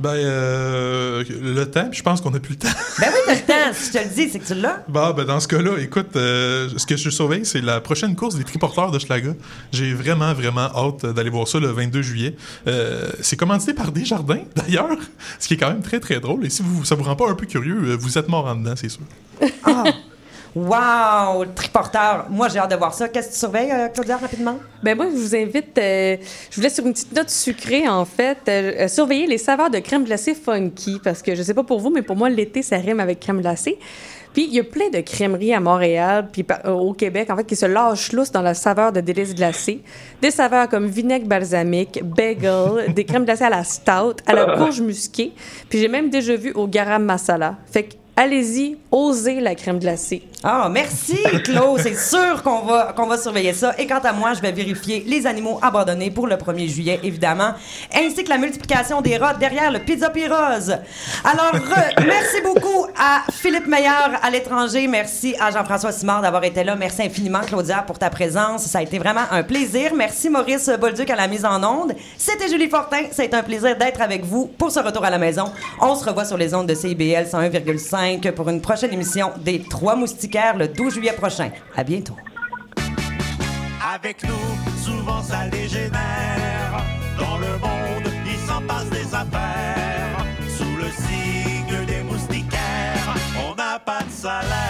Ben, euh, le temps, puis je pense qu'on a plus le temps. Ben oui, t'as le temps. Si je te le dis, c'est que tu l'as. Bon, ben dans ce cas-là, écoute, euh, ce que je surveille, c'est la prochaine course des triporteurs de Schlaga. J'ai vraiment, vraiment hâte d'aller voir ça le 22 juillet. Euh, c'est commandité par Desjardins, d'ailleurs, ce qui est quand même très, très drôle. Et si vous, ça vous rend pas un peu curieux, euh, vous êtes mort en dedans, c'est sûr. Wow, le triporteur. Moi, j'ai hâte de voir ça. Qu'est-ce que tu surveilles, euh, Claudia, rapidement? Ben moi, je vous invite, euh, je vous laisse sur une petite note sucrée, en fait, euh, surveiller les saveurs de crème glacée funky, parce que je sais pas pour vous, mais pour moi, l'été, ça rime avec crème glacée. Puis il y a plein de crèmeries à Montréal, puis euh, au Québec, en fait, qui se lâchent lousse dans la saveur de délices glacées. Des saveurs comme vinaigre balsamique, bagel, des crèmes glacées à la stout, à la courge musquée. Puis j'ai même déjà vu au garam masala. Fait que allez-y, osez la crème glacée. Ah, merci, Claude. C'est sûr qu'on va, surveiller ça. Et quant à moi, je vais vérifier les animaux abandonnés pour le 1er juillet, évidemment, ainsi que la multiplication des rats derrière le Pizza Pyrose. Alors, merci beaucoup à Philippe Meilleur à l'étranger. Merci à Jean-François Simard d'avoir été là. Merci infiniment, Claudia, pour ta présence. Ça a été vraiment un plaisir. Merci, Maurice Bolduc, à la mise en onde. C'était Julie Fortin. C'est un plaisir d'être avec vous pour ce retour à la maison. On se revoit sur les ondes de CIBL 101,5 5 pour une prochaine émission des Trois Moustiquaires le 12 juillet prochain. À bientôt. Avec nous, souvent ça légénère. Dans le monde, il s'en passe des affaires. Sous le signe des moustiquaires, on n'a pas de salaire.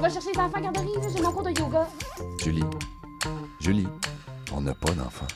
tu vas chercher les enfants à garderie, j'ai mon cours de yoga. Julie, Julie, on n'a pas d'enfant.